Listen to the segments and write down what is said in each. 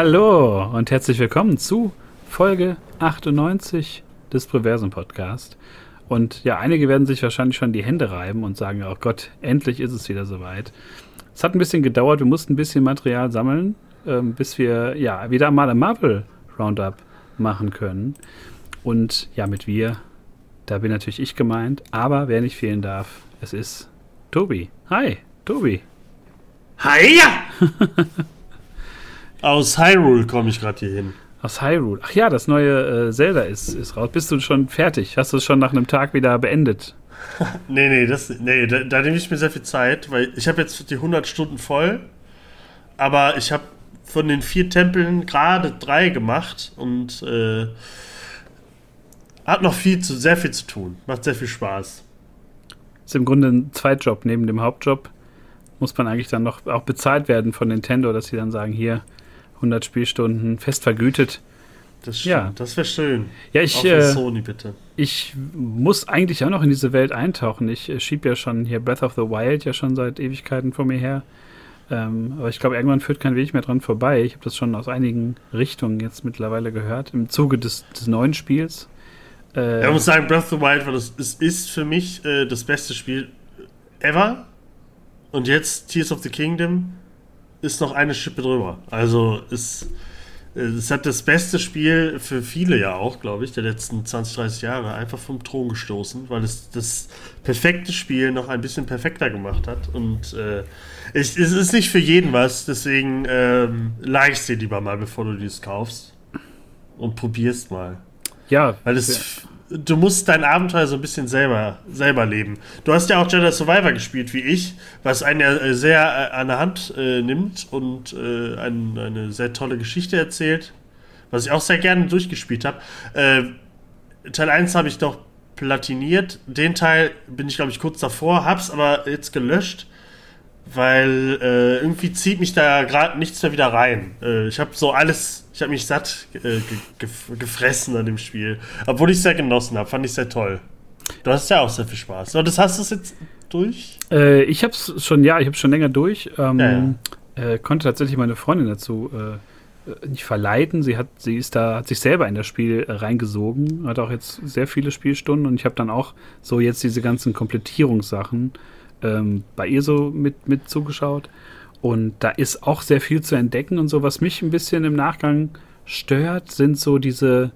Hallo und herzlich willkommen zu Folge 98 des Preversen Podcast. Und ja, einige werden sich wahrscheinlich schon die Hände reiben und sagen, oh Gott, endlich ist es wieder soweit. Es hat ein bisschen gedauert, wir mussten ein bisschen Material sammeln, ähm, bis wir ja wieder mal ein Marvel Roundup machen können. Und ja, mit wir, da bin natürlich ich gemeint, aber wer nicht fehlen darf, es ist Tobi. Hi, Tobi. Hi! Aus Hyrule komme ich gerade hier hin. Aus Hyrule. Ach ja, das neue äh, Zelda ist, ist raus. Bist du schon fertig? Hast du es schon nach einem Tag wieder beendet? nee, nee, das, nee da, da nehme ich mir sehr viel Zeit, weil ich habe jetzt die 100 Stunden voll, aber ich habe von den vier Tempeln gerade drei gemacht und äh, hat noch viel zu, sehr viel zu tun. Macht sehr viel Spaß. Ist im Grunde ein Zweitjob neben dem Hauptjob. Muss man eigentlich dann noch auch bezahlt werden von Nintendo, dass sie dann sagen, hier 100 Spielstunden fest vergütet. Das stimmt, ja. das wäre schön. Ja, ich, äh, Sony bitte. Ich muss eigentlich auch noch in diese Welt eintauchen. Ich äh, schiebe ja schon hier Breath of the Wild ja schon seit Ewigkeiten vor mir her. Ähm, aber ich glaube, irgendwann führt kein Weg mehr dran vorbei. Ich habe das schon aus einigen Richtungen jetzt mittlerweile gehört. Im Zuge des, des neuen Spiels. Äh, ich muss sagen, Breath of the Wild war das, es ist für mich äh, das beste Spiel ever. Und jetzt Tears of the Kingdom ist noch eine Schippe drüber. Also ist es hat das beste Spiel für viele ja auch, glaube ich, der letzten 20, 30 Jahre einfach vom Thron gestoßen, weil es das perfekte Spiel noch ein bisschen perfekter gemacht hat. Und äh, es, es, ist nicht für jeden was, deswegen ähm, likest dir lieber mal, bevor du dies kaufst. Und probierst mal. Ja. Weil es du musst dein Abenteuer so ein bisschen selber, selber leben. Du hast ja auch Jedi Survivor gespielt, wie ich, was einen ja äh, sehr äh, an der Hand äh, nimmt und äh, ein, eine sehr tolle Geschichte erzählt, was ich auch sehr gerne durchgespielt habe. Äh, Teil 1 habe ich doch platiniert. Den Teil bin ich, glaube ich, kurz davor, hab's aber jetzt gelöscht weil äh, irgendwie zieht mich da gerade nichts mehr wieder rein. Äh, ich habe so alles, ich habe mich satt äh, ge gefressen an dem Spiel. Obwohl ich es sehr genossen habe, fand ich sehr toll. Du hast ja auch sehr viel Spaß. Und das hast du jetzt durch? Äh, ich habe es schon, ja, ich habe schon länger durch. Ähm, ja. Äh, konnte tatsächlich meine Freundin dazu äh, nicht verleiten. Sie hat, sie ist da, hat sich selber in das Spiel reingesogen, hat auch jetzt sehr viele Spielstunden und ich habe dann auch so jetzt diese ganzen Komplettierungssachen ähm, bei ihr so mit, mit zugeschaut. Und da ist auch sehr viel zu entdecken und so. Was mich ein bisschen im Nachgang stört, sind so diese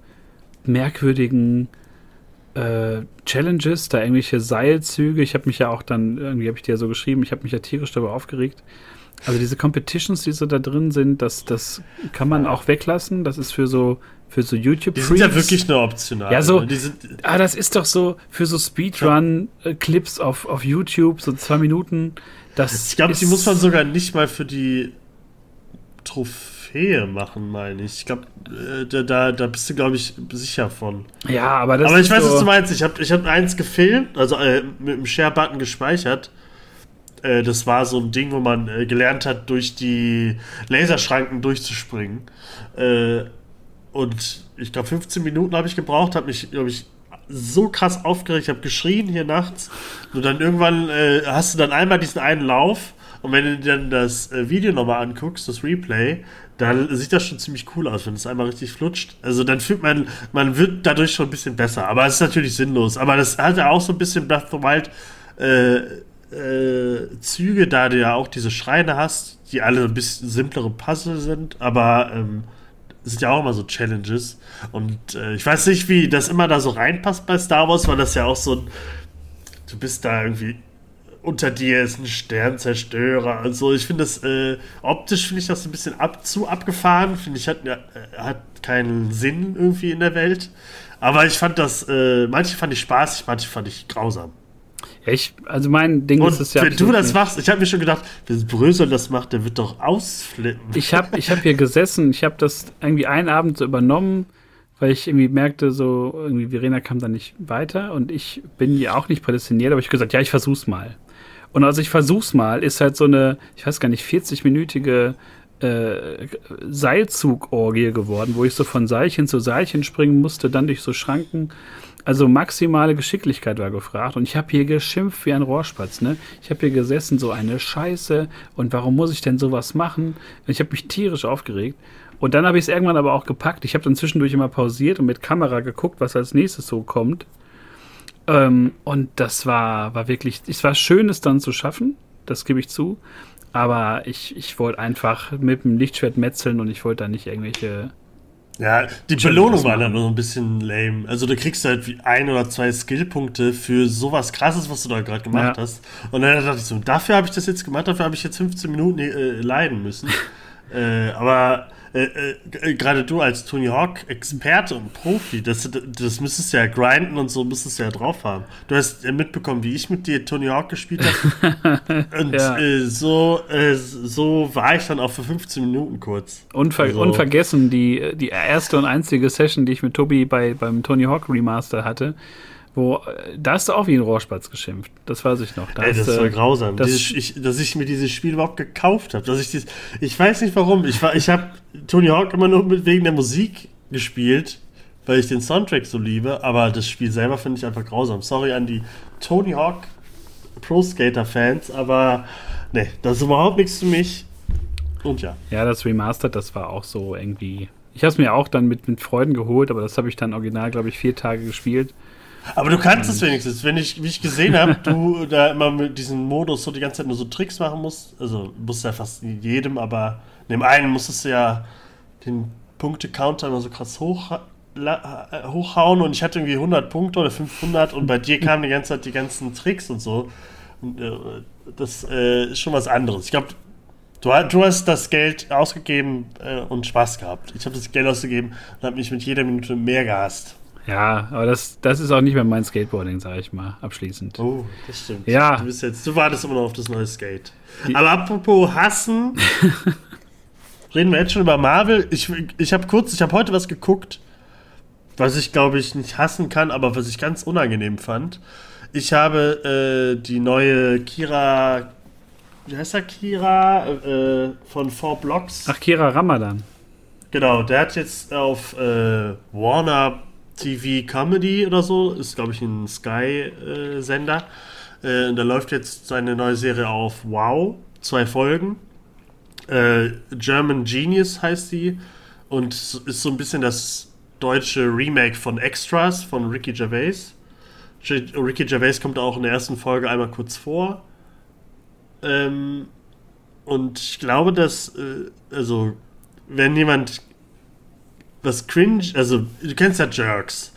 merkwürdigen äh, Challenges, da irgendwelche Seilzüge. Ich habe mich ja auch dann, irgendwie habe ich dir ja so geschrieben, ich habe mich ja tierisch darüber aufgeregt. Also diese Competitions, die so da drin sind, das, das kann man auch weglassen. Das ist für so für so YouTube. Die sind ja wirklich nur optional. Ja, so. Ne? ah, das ist doch so für so Speedrun-Clips auf, auf YouTube, so zwei Minuten. Das ich glaube, die muss man sogar nicht mal für die Trophäe machen, meine ich. Ich glaube, äh, da, da bist du, glaube ich, sicher von. Ja, aber das Aber ich weiß, so was du meinst. Ich habe ich hab eins gefilmt, also äh, mit dem Share-Button gespeichert. Äh, das war so ein Ding, wo man äh, gelernt hat, durch die Laserschranken durchzuspringen. Und ich glaube, 15 Minuten habe ich gebraucht, habe mich, glaube ich, so krass aufgeregt, habe geschrien hier nachts. Und dann irgendwann äh, hast du dann einmal diesen einen Lauf. Und wenn du dir dann das äh, Video nochmal anguckst, das Replay, dann sieht das schon ziemlich cool aus, wenn es einmal richtig flutscht. Also dann fühlt man, man wird dadurch schon ein bisschen besser. Aber es ist natürlich sinnlos. Aber das hat ja auch so ein bisschen Breath of the Wild äh, äh, Züge, da du ja auch diese Schreine hast, die alle ein bisschen simplere Puzzle sind. Aber ähm, sind ja auch immer so Challenges. Und äh, ich weiß nicht, wie das immer da so reinpasst bei Star Wars, weil das ja auch so ein. Du bist da irgendwie. Unter dir ist ein Sternzerstörer und so. Ich finde das, äh, optisch finde ich das ein bisschen ab, zu abgefahren. Finde ich, hat, äh, hat keinen Sinn irgendwie in der Welt. Aber ich fand das, äh, manche fand ich spaßig, manche fand ich grausam. Ja, ich, also mein Ding und ist es ja. Wenn du das nicht. machst, ich habe mir schon gedacht, wenn Brösel das macht, der wird doch ausflippen. Ich habe ich hab hier gesessen, ich habe das irgendwie einen Abend so übernommen, weil ich irgendwie merkte, so, irgendwie Verena kam da nicht weiter und ich bin ja auch nicht prädestiniert, aber ich gesagt, ja, ich versuch's mal. Und also ich versuch's mal, ist halt so eine, ich weiß gar nicht, 40-minütige äh, Seilzugorgie geworden, wo ich so von Seilchen zu Seilchen springen musste, dann durch so Schranken. Also maximale Geschicklichkeit war gefragt und ich habe hier geschimpft wie ein Rohrspatz, ne? Ich habe hier gesessen, so eine Scheiße und warum muss ich denn sowas machen? Ich habe mich tierisch aufgeregt Und dann habe ich es irgendwann aber auch gepackt. Ich habe dann zwischendurch immer pausiert und mit Kamera geguckt, was als nächstes so kommt. Ähm, und das war, war wirklich, es war schön, es dann zu schaffen, das gebe ich zu. Aber ich, ich wollte einfach mit dem Lichtschwert metzeln und ich wollte da nicht irgendwelche. Ja, die Belohnung war dann nur ein bisschen lame. Also du kriegst halt wie ein oder zwei Skillpunkte für sowas krasses, was du da gerade gemacht ja. hast. Und dann dachte ich so, dafür habe ich das jetzt gemacht, dafür habe ich jetzt 15 Minuten äh, leiden müssen. äh, aber äh, äh, gerade du als Tony Hawk Experte und Profi, das, das müsstest du ja grinden und so müsstest du ja drauf haben. Du hast ja mitbekommen, wie ich mit dir Tony Hawk gespielt habe. und ja. äh, so, äh, so war ich dann auch für 15 Minuten kurz. Unver also. Unvergessen, die, die erste und einzige Session, die ich mit Tobi bei, beim Tony Hawk Remaster hatte wo, da hast du auch wie ein Rohrspatz geschimpft. Das weiß ich noch. Da Ey, das war grausam. Das dieses, ich, dass ich mir dieses Spiel überhaupt gekauft habe. ich, ich weiß nicht warum. Ich, ich habe Tony Hawk immer nur mit, wegen der Musik gespielt, weil ich den Soundtrack so liebe. Aber das Spiel selber finde ich einfach grausam. Sorry an die Tony Hawk Pro Skater Fans, aber ne, das ist überhaupt nichts für mich. Und ja. Ja, das Remastered, das war auch so irgendwie. Ich habe es mir auch dann mit, mit Freuden geholt, aber das habe ich dann original, glaube ich, vier Tage gespielt. Aber du kannst es wenigstens. Wenn ich, wie ich gesehen habe, du da immer mit diesem Modus so die ganze Zeit nur so Tricks machen musst. Also musst du ja fast jedem, aber in dem einen musstest du ja den Punkte-Counter immer so krass hoch, äh, hochhauen und ich hatte irgendwie 100 Punkte oder 500 und bei dir kamen die ganze Zeit die ganzen Tricks und so. Und, äh, das äh, ist schon was anderes. Ich glaube, du, du, hast das Geld ausgegeben äh, und Spaß gehabt. Ich habe das Geld ausgegeben und habe mich mit jeder Minute mehr gehasst. Ja, aber das, das ist auch nicht mehr mein Skateboarding, sage ich mal, abschließend. Oh, das stimmt. Ja. Du, bist jetzt, du wartest immer noch auf das neue Skate. Die aber apropos Hassen, reden wir jetzt schon über Marvel. Ich, ich habe kurz, ich habe heute was geguckt, was ich glaube ich nicht hassen kann, aber was ich ganz unangenehm fand. Ich habe äh, die neue Kira, wie heißt er, Kira äh, von Four Blocks. Ach, Kira Ramadan. Genau, der hat jetzt auf äh, Warner TV Comedy oder so, ist glaube ich ein Sky-Sender. Äh, und da läuft jetzt seine neue Serie auf Wow, zwei Folgen. Äh, German Genius heißt sie und ist so ein bisschen das deutsche Remake von Extras von Ricky Gervais. Ricky Gervais kommt auch in der ersten Folge einmal kurz vor. Ähm, und ich glaube, dass, äh, also, wenn jemand was cringe, also du kennst ja Jerks.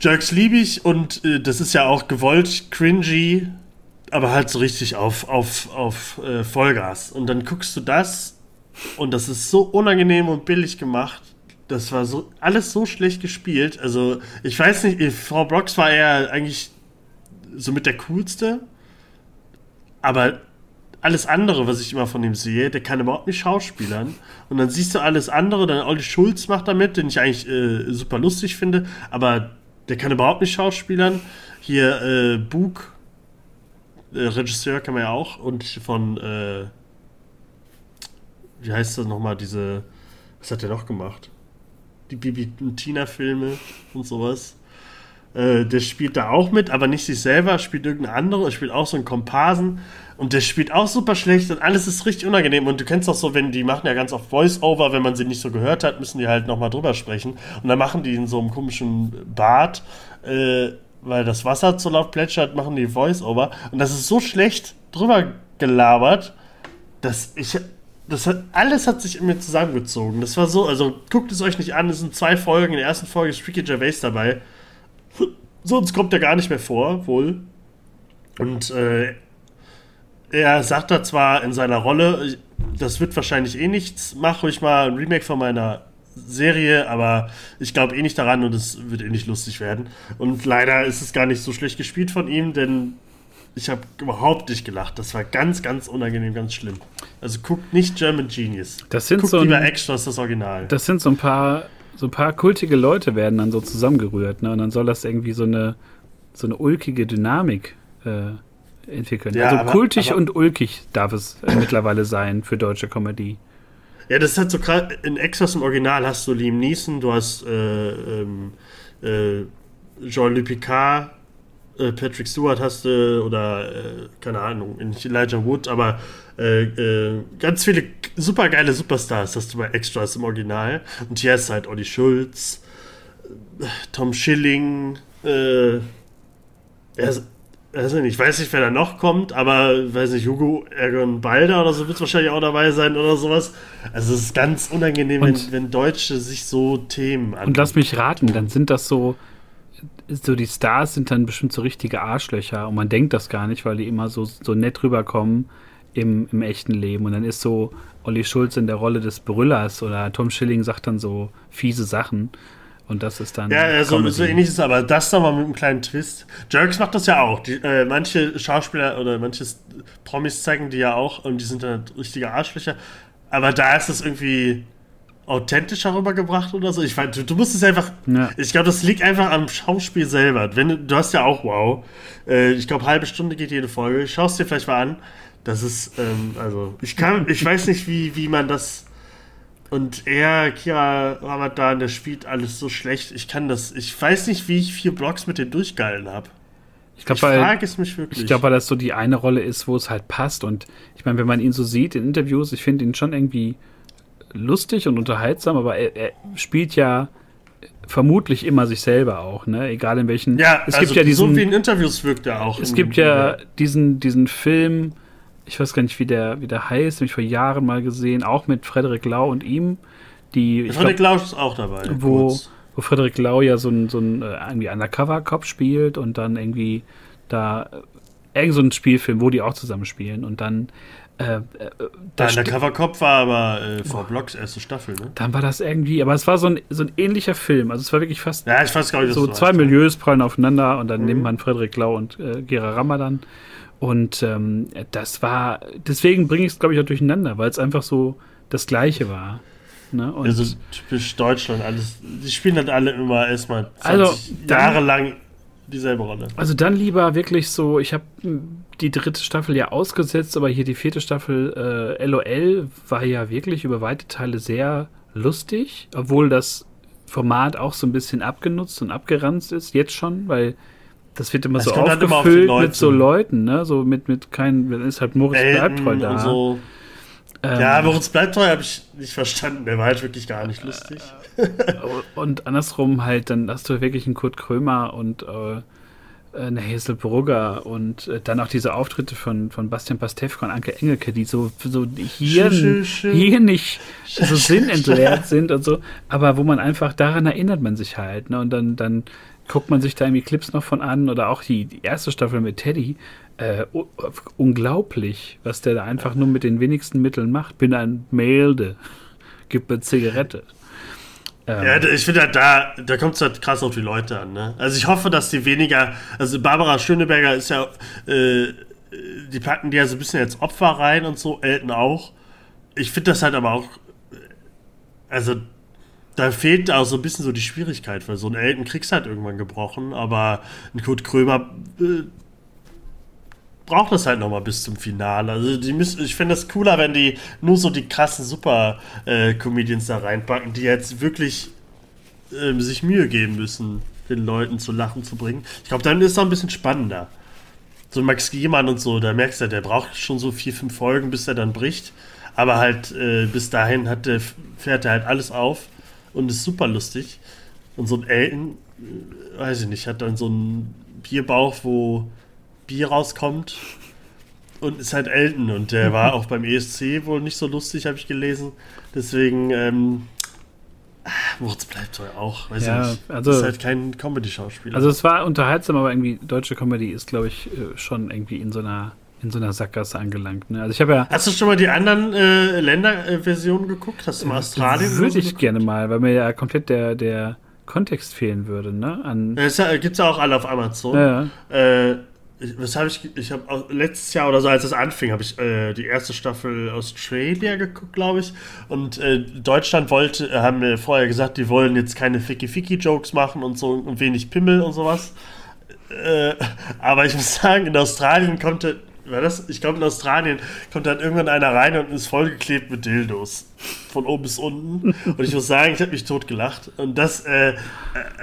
Jerks liebe ich und äh, das ist ja auch gewollt cringy, aber halt so richtig auf, auf, auf äh, Vollgas. Und dann guckst du das und das ist so unangenehm und billig gemacht. Das war so alles so schlecht gespielt. Also, ich weiß nicht, Frau Brox war ja eigentlich so mit der coolste, aber alles andere, was ich immer von ihm sehe, der kann überhaupt nicht schauspielern. Und dann siehst du alles andere, dann Olli Schulz macht damit, den ich eigentlich äh, super lustig finde, aber der kann überhaupt nicht schauspielern. Hier äh, Bug, äh, Regisseur kann man ja auch, und von, äh, wie heißt das nochmal, diese, was hat der noch gemacht? Die Bibi und Tina-Filme und sowas. Äh, der spielt da auch mit, aber nicht sich selber, spielt irgendeine andere, spielt auch so einen Komparsen. Und der spielt auch super schlecht und alles ist richtig unangenehm. Und du kennst auch so, wenn die machen ja ganz oft Voice-Over, wenn man sie nicht so gehört hat, müssen die halt nochmal drüber sprechen. Und dann machen die in so einem komischen Bad, äh, weil das Wasser zu laut plätschert, machen die Voice-Over. Und das ist so schlecht drüber gelabert, dass ich. Das hat, alles hat sich in mir zusammengezogen. Das war so, also guckt es euch nicht an, es sind zwei Folgen. In der ersten Folge ist Ricky Gervais dabei. Sonst kommt er gar nicht mehr vor, wohl. Und äh, er sagt da zwar in seiner Rolle, das wird wahrscheinlich eh nichts, mach ruhig mal ein Remake von meiner Serie, aber ich glaube eh nicht daran und es wird eh nicht lustig werden. Und leider ist es gar nicht so schlecht gespielt von ihm, denn ich habe überhaupt nicht gelacht. Das war ganz, ganz unangenehm, ganz schlimm. Also guckt nicht German Genius. Das sind guckt so lieber Extras, das Original. Das sind so ein paar, so ein paar kultige Leute werden dann so zusammengerührt, ne? Und dann soll das irgendwie so eine, so eine ulkige Dynamik äh, entwickeln. Ja, also aber, kultig aber, und ulkig darf es äh, mittlerweile sein für deutsche Comedy. Ja, das hat so gerade in Extras im Original hast du Liam Neeson, du hast äh, ähm, äh, Jean-Luc Picard, äh, Patrick Stewart hast du oder äh, keine Ahnung, nicht Elijah Wood, aber ganz viele super geile Superstars hast du bei Extras im Original. Und hier ist halt Olli Schulz, Tom Schilling, äh, also ich weiß nicht, wer da noch kommt, aber weiß nicht, Hugo Ergon Balder oder so wird es wahrscheinlich auch dabei sein oder sowas. Also es ist ganz unangenehm, wenn, wenn, Deutsche sich so Themen an. Und lass mich raten, dann sind das so, so die Stars sind dann bestimmt so richtige Arschlöcher und man denkt das gar nicht, weil die immer so, so nett rüberkommen im, im echten Leben. Und dann ist so Olli Schulz in der Rolle des Brüllers oder Tom Schilling sagt dann so fiese Sachen. Und das ist dann. Ja, so, so ähnlich ist aber das nochmal mit einem kleinen Twist. Jerks macht das ja auch. Die, äh, manche Schauspieler oder manche Promis zeigen die ja auch und die sind dann richtige Arschlöcher. Aber da ist es irgendwie authentischer rübergebracht oder so. Ich weiß, du, du musst es einfach. Ja. Ich glaube, das liegt einfach am Schauspiel selber. Wenn, du hast ja auch Wow. Äh, ich glaube, halbe Stunde geht jede Folge. Schau es dir vielleicht mal an. Das ist, ähm, also, ich kann, ich weiß nicht, wie, wie man das und er, Kira Ramadan, der spielt alles so schlecht. Ich kann das. Ich weiß nicht, wie ich vier Blocks mit denen durchgehalten habe. Ich, glaub, ich frage es mich wirklich. Ich glaube, weil das so die eine Rolle ist, wo es halt passt. Und ich meine, wenn man ihn so sieht in Interviews, ich finde ihn schon irgendwie lustig und unterhaltsam, aber er, er, spielt ja vermutlich immer sich selber auch, ne? Egal in welchen. Ja, es also gibt ja diesen, so wie in Interviews wirkt er auch. Es gibt ja diesen, diesen Film ich weiß gar nicht, wie der, wie der heißt, habe ich vor Jahren mal gesehen, auch mit Frederik Lau und ihm. Die, Frederik Lau ist auch dabei. Wo, wo Frederik Lau ja so ein, so ein äh, irgendwie Undercover-Cop spielt und dann irgendwie da äh, irgend so ein Spielfilm, wo die auch zusammen spielen und dann äh, äh, der Undercover-Cop war aber äh, vor Blocks erste Staffel, ne? Dann war das irgendwie, aber es war so ein, so ein ähnlicher Film. Also es war wirklich fast ja, ich weiß gar nicht, so zwei Milieus prallen aufeinander und dann mhm. nimmt man Frederik Lau und äh, Gera Ramadan und ähm, das war, deswegen bringe ich es, glaube ich, auch durcheinander, weil es einfach so das Gleiche war. Ne? Also typisch Deutschland, alles. Die spielen halt alle immer erstmal 20 also, dann, Jahre lang dieselbe Rolle. Also dann lieber wirklich so, ich habe die dritte Staffel ja ausgesetzt, aber hier die vierte Staffel äh, LOL war ja wirklich über weite Teile sehr lustig, obwohl das Format auch so ein bisschen abgenutzt und abgeranzt ist, jetzt schon, weil das wird immer das so aufgefüllt immer mit so Leuten, ne? So mit, mit keinem, dann ist halt Moritz Bleibtreu da. So. Ähm, ja, Moritz Bleibtreu habe ich nicht verstanden. Der war halt wirklich gar nicht lustig. und andersrum halt, dann hast du wirklich einen Kurt Krömer und äh, eine Hazel Brugger und äh, dann auch diese Auftritte von, von Bastian Pastewka und Anke Engelke, die so, so hier, hier nicht so sinnentleert sind und so, aber wo man einfach, daran erinnert man sich halt, ne? Und dann, dann guckt man sich da irgendwie Clips noch von an oder auch die, die erste Staffel mit Teddy. Äh, unglaublich, was der da einfach nur mit den wenigsten Mitteln macht. Bin ein Melde, gib mir Zigarette. Ähm. Ja, ich finde halt da, da kommt es halt krass auf die Leute an. Ne? Also ich hoffe, dass die weniger, also Barbara Schöneberger ist ja, äh, die packen die ja so ein bisschen als Opfer rein und so, Elton auch. Ich finde das halt aber auch, also da fehlt auch so ein bisschen so die Schwierigkeit, weil so ein Elton kriegst halt irgendwann gebrochen, aber ein Kurt Krömer äh, braucht das halt nochmal bis zum Finale. Also die müssen, ich finde das cooler, wenn die nur so die krassen Super-Comedians äh, da reinpacken, die jetzt wirklich äh, sich Mühe geben müssen, den Leuten zu lachen zu bringen. Ich glaube, dann ist es auch ein bisschen spannender. So Max Giemann und so, da merkst du, der braucht schon so vier, fünf Folgen, bis er dann bricht. Aber halt äh, bis dahin hat der, fährt er halt alles auf und ist super lustig. Und so ein Elton, äh, weiß ich nicht, hat dann so einen Bierbauch, wo Bier rauskommt. Und ist halt Elton. Und der war auch beim ESC wohl nicht so lustig, habe ich gelesen. Deswegen, ähm, Moritz bleibt doch auch, weiß ja, ich nicht. Also, ist halt kein Comedy-Schauspieler. Also es war unterhaltsam, aber irgendwie deutsche Comedy ist, glaube ich, äh, schon irgendwie in so einer in so einer Sackgasse angelangt. Ne? Also ich habe ja. Hast du schon mal die anderen äh, Länderversionen geguckt? Hast du mal Australien? Würde ich gerne mal, weil mir ja komplett der, der Kontext fehlen würde. Ne? An es gibt es ja auch alle auf Amazon. Ja. Äh, was habe ich? Ich habe letztes Jahr oder so, als es anfing, habe ich äh, die erste Staffel Australia geguckt, glaube ich. Und äh, Deutschland wollte, äh, haben mir vorher gesagt, die wollen jetzt keine Ficky-Ficky-Jokes machen und so und wenig Pimmel und sowas. Äh, aber ich muss sagen, in Australien konnte war das? Ich glaube, in Australien kommt dann irgendwann einer rein und ist vollgeklebt mit Dildos. Von oben bis unten. Und ich muss sagen, ich habe mich tot gelacht. Und das äh, äh,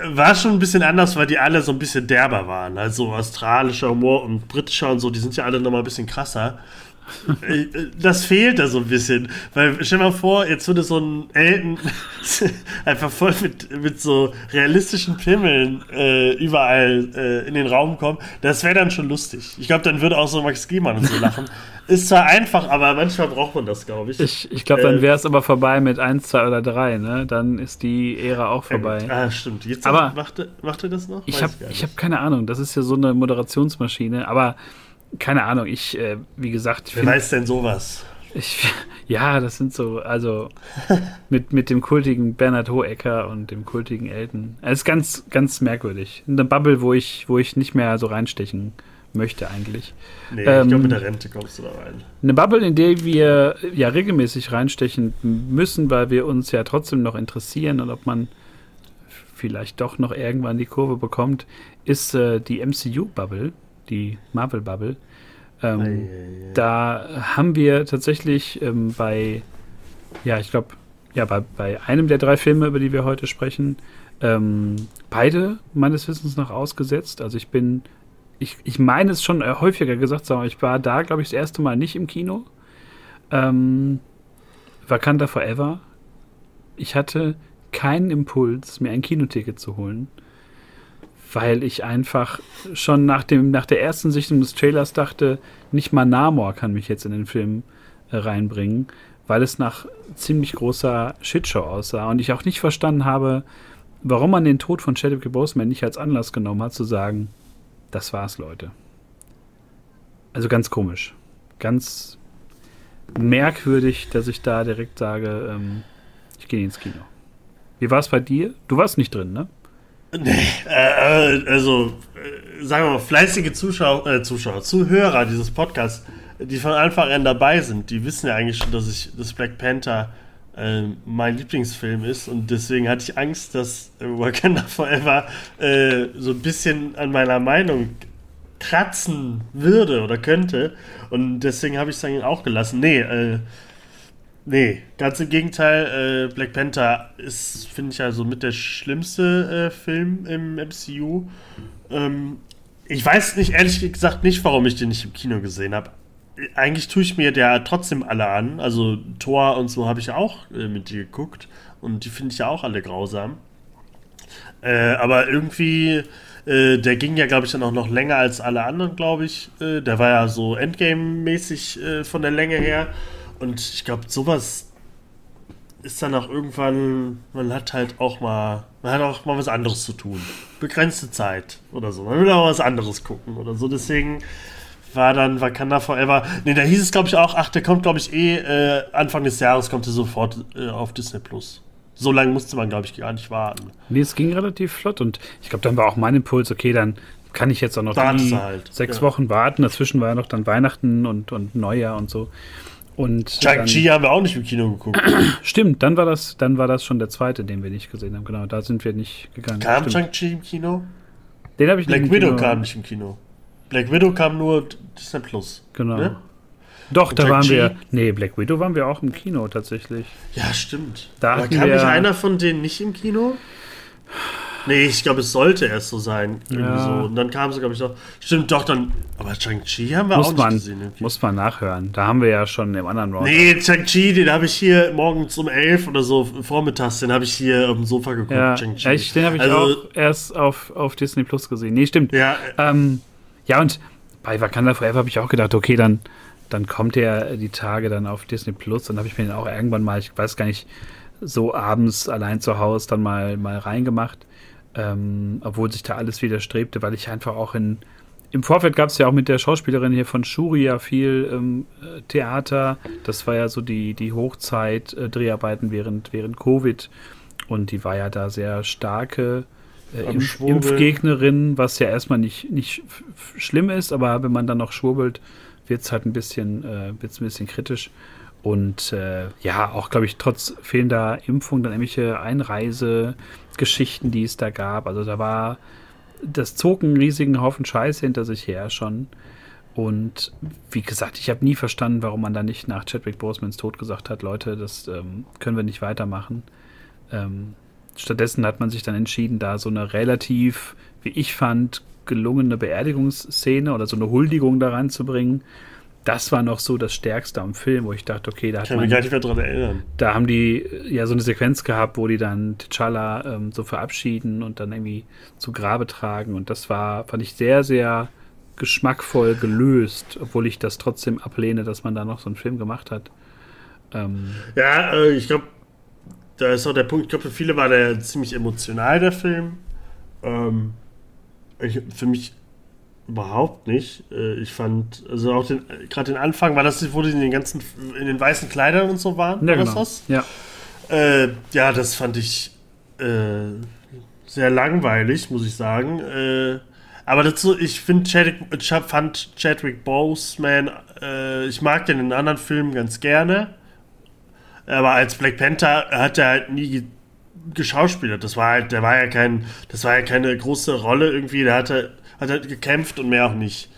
war schon ein bisschen anders, weil die alle so ein bisschen derber waren. Also australischer Humor und britischer und so, die sind ja alle nochmal ein bisschen krasser. Äh, das fehlt da so ein bisschen. Weil stell dir mal vor, jetzt würde so ein Elton einfach voll mit, mit so realistischen Pimmeln äh, überall äh, in den Raum kommen. Das wäre dann schon lustig. Ich glaube, dann würde auch so Max Giemann und so lachen. Ist zwar einfach, aber manchmal braucht man das, glaube ich. Ich, ich glaube, dann äh, wäre es aber vorbei mit 1, 2 oder 3, ne? Dann ist die Ära auch vorbei. ah, stimmt. Jetzt aber macht, macht er das noch? Weiß ich habe hab keine Ahnung. Das ist ja so eine Moderationsmaschine. Aber keine Ahnung, ich, äh, wie gesagt. Wer find, weiß denn sowas? Ich, ja, das sind so, also mit, mit dem kultigen Bernhard Hohecker und dem kultigen Elton. Es ist ganz, ganz merkwürdig. Eine Bubble, wo ich, wo ich nicht mehr so reinstechen möchte eigentlich. Nee, ähm, ich glaube, mit der Rente kommst du da rein. Eine Bubble, in der wir ja regelmäßig reinstechen müssen, weil wir uns ja trotzdem noch interessieren und ob man vielleicht doch noch irgendwann die Kurve bekommt, ist äh, die MCU-Bubble die Marvel Bubble. Ähm, ei, ei, ei. Da haben wir tatsächlich ähm, bei, ja, ich glaube, ja, bei, bei einem der drei Filme, über die wir heute sprechen, ähm, beide meines Wissens nach ausgesetzt. Also ich bin, ich, ich meine es schon häufiger gesagt, aber ich war da, glaube ich, das erste Mal nicht im Kino. Ähm, Wakanda Forever. Ich hatte keinen Impuls, mir ein Kinoticket zu holen weil ich einfach schon nach, dem, nach der ersten Sichtung des Trailers dachte, nicht mal Namor kann mich jetzt in den Film äh, reinbringen, weil es nach ziemlich großer Shitshow aussah und ich auch nicht verstanden habe, warum man den Tod von Chadwick Boseman nicht als Anlass genommen hat, zu sagen, das war's, Leute. Also ganz komisch. Ganz merkwürdig, dass ich da direkt sage, ähm, ich gehe ins Kino. Wie war es bei dir? Du warst nicht drin, ne? Nee, äh, also äh, sagen wir mal, fleißige Zuschauer, äh, Zuschauer, Zuhörer dieses Podcasts, die von Anfang an dabei sind, die wissen ja eigentlich schon, dass ich das Black Panther äh, mein Lieblingsfilm ist und deswegen hatte ich Angst, dass Wakanda Forever äh, so ein bisschen an meiner Meinung kratzen würde oder könnte und deswegen habe ich es dann auch gelassen. Nee, äh, Nee, ganz im Gegenteil. Äh, Black Panther ist, finde ich, also mit der schlimmste äh, Film im MCU. Ähm, ich weiß nicht, ehrlich gesagt, nicht, warum ich den nicht im Kino gesehen habe. Eigentlich tue ich mir der trotzdem alle an. Also Thor und so habe ich auch äh, mit dir geguckt. Und die finde ich ja auch alle grausam. Äh, aber irgendwie, äh, der ging ja, glaube ich, dann auch noch länger als alle anderen, glaube ich. Äh, der war ja so Endgame-mäßig von der Länge her. Und ich glaube, sowas ist dann auch irgendwann, man hat halt auch mal, man hat auch mal was anderes zu tun. Begrenzte Zeit oder so. Man will auch was anderes gucken oder so. Deswegen war dann Wakanda Forever. Ne, da hieß es, glaube ich, auch, ach, der kommt, glaube ich, eh äh, Anfang des Jahres kommt er sofort äh, auf Disney Plus. So lange musste man, glaube ich, gar nicht warten. Nee, es ging relativ flott und ich glaube, dann war auch mein Impuls, okay, dann kann ich jetzt auch noch halt. sechs ja. Wochen warten. Dazwischen war ja noch dann Weihnachten und, und Neujahr und so. Und Shang-Chi haben wir auch nicht im Kino geguckt. Stimmt, dann war das, dann war das schon der zweite, den wir nicht gesehen haben. Genau, da sind wir nicht gegangen. Kam Shang-Chi im Kino? Den habe ich Black nicht Widow kam nicht im Kino. Black Widow kam nur Disney Plus. Genau. Ne? Doch, Und da waren wir. Nee, Black Widow waren wir auch im Kino tatsächlich. Ja, stimmt. Da Aber kam nicht einer von denen nicht im Kino? Nee, ich glaube, es sollte erst so sein. Ja. So. Und dann kam sie, glaube ich, noch. Stimmt, doch, dann. Aber Shang-Chi haben wir muss auch man, nicht gesehen. Irgendwie. Muss man nachhören. Da haben wir ja schon im anderen Round. Nee, Shang-Chi, den habe ich hier morgens um elf oder so vormittags, den habe ich hier auf dem Sofa geguckt. Ja, echt, den habe ich also, auch erst auf, auf Disney Plus gesehen. Nee, stimmt. Ja, ähm, ja und bei Wakanda Forever habe ich auch gedacht, okay, dann, dann kommt der die Tage dann auf Disney Plus. Dann habe ich mir den auch irgendwann mal, ich weiß gar nicht, so abends allein zu Hause dann mal, mal reingemacht ähm, obwohl sich da alles widerstrebte, weil ich einfach auch in im Vorfeld gab es ja auch mit der Schauspielerin hier von Shuri ja viel ähm, Theater. Das war ja so die, die Hochzeit, äh, Dreharbeiten während, während Covid. Und die war ja da sehr starke äh, Impf Impfgegnerin, was ja erstmal nicht, nicht schlimm ist, aber wenn man dann noch schwurbelt, wird es halt ein bisschen, äh, wird's ein bisschen kritisch. Und äh, ja, auch, glaube ich, trotz fehlender Impfung dann irgendwelche Einreise, Geschichten, die es da gab. Also da war, das zog einen riesigen Haufen Scheiße hinter sich her schon. Und wie gesagt, ich habe nie verstanden, warum man da nicht nach Chadwick Bosemans Tod gesagt hat, Leute, das ähm, können wir nicht weitermachen. Ähm, stattdessen hat man sich dann entschieden, da so eine relativ, wie ich fand, gelungene Beerdigungsszene oder so eine Huldigung da reinzubringen. Das war noch so das Stärkste am Film, wo ich dachte, okay, da hat ich kann man, mich gar nicht mehr dran erinnern. Da haben die ja so eine Sequenz gehabt, wo die dann T'Challa ähm, so verabschieden und dann irgendwie zu Grabe tragen. Und das war, fand ich sehr, sehr geschmackvoll gelöst, obwohl ich das trotzdem ablehne, dass man da noch so einen Film gemacht hat. Ähm, ja, äh, ich glaube, da ist auch der Punkt, ich glaube, für viele war der ziemlich emotional, der Film. Ähm, ich, für mich überhaupt nicht. Äh, ich fand, also auch gerade den Anfang, war das, wo die in den ganzen, in den weißen Kleidern und so waren? Ja, genau. das? Ja. Äh, ja, das fand ich äh, sehr langweilig, muss ich sagen. Äh, aber dazu, ich finde Chadwick, fand Chadwick Boseman, äh, ich mag den in anderen Filmen ganz gerne. Aber als Black Panther hat er halt nie geschauspielert. Das war halt, der war ja kein, das war ja keine große Rolle irgendwie. Der hatte, hat halt gekämpft und mehr auch nicht.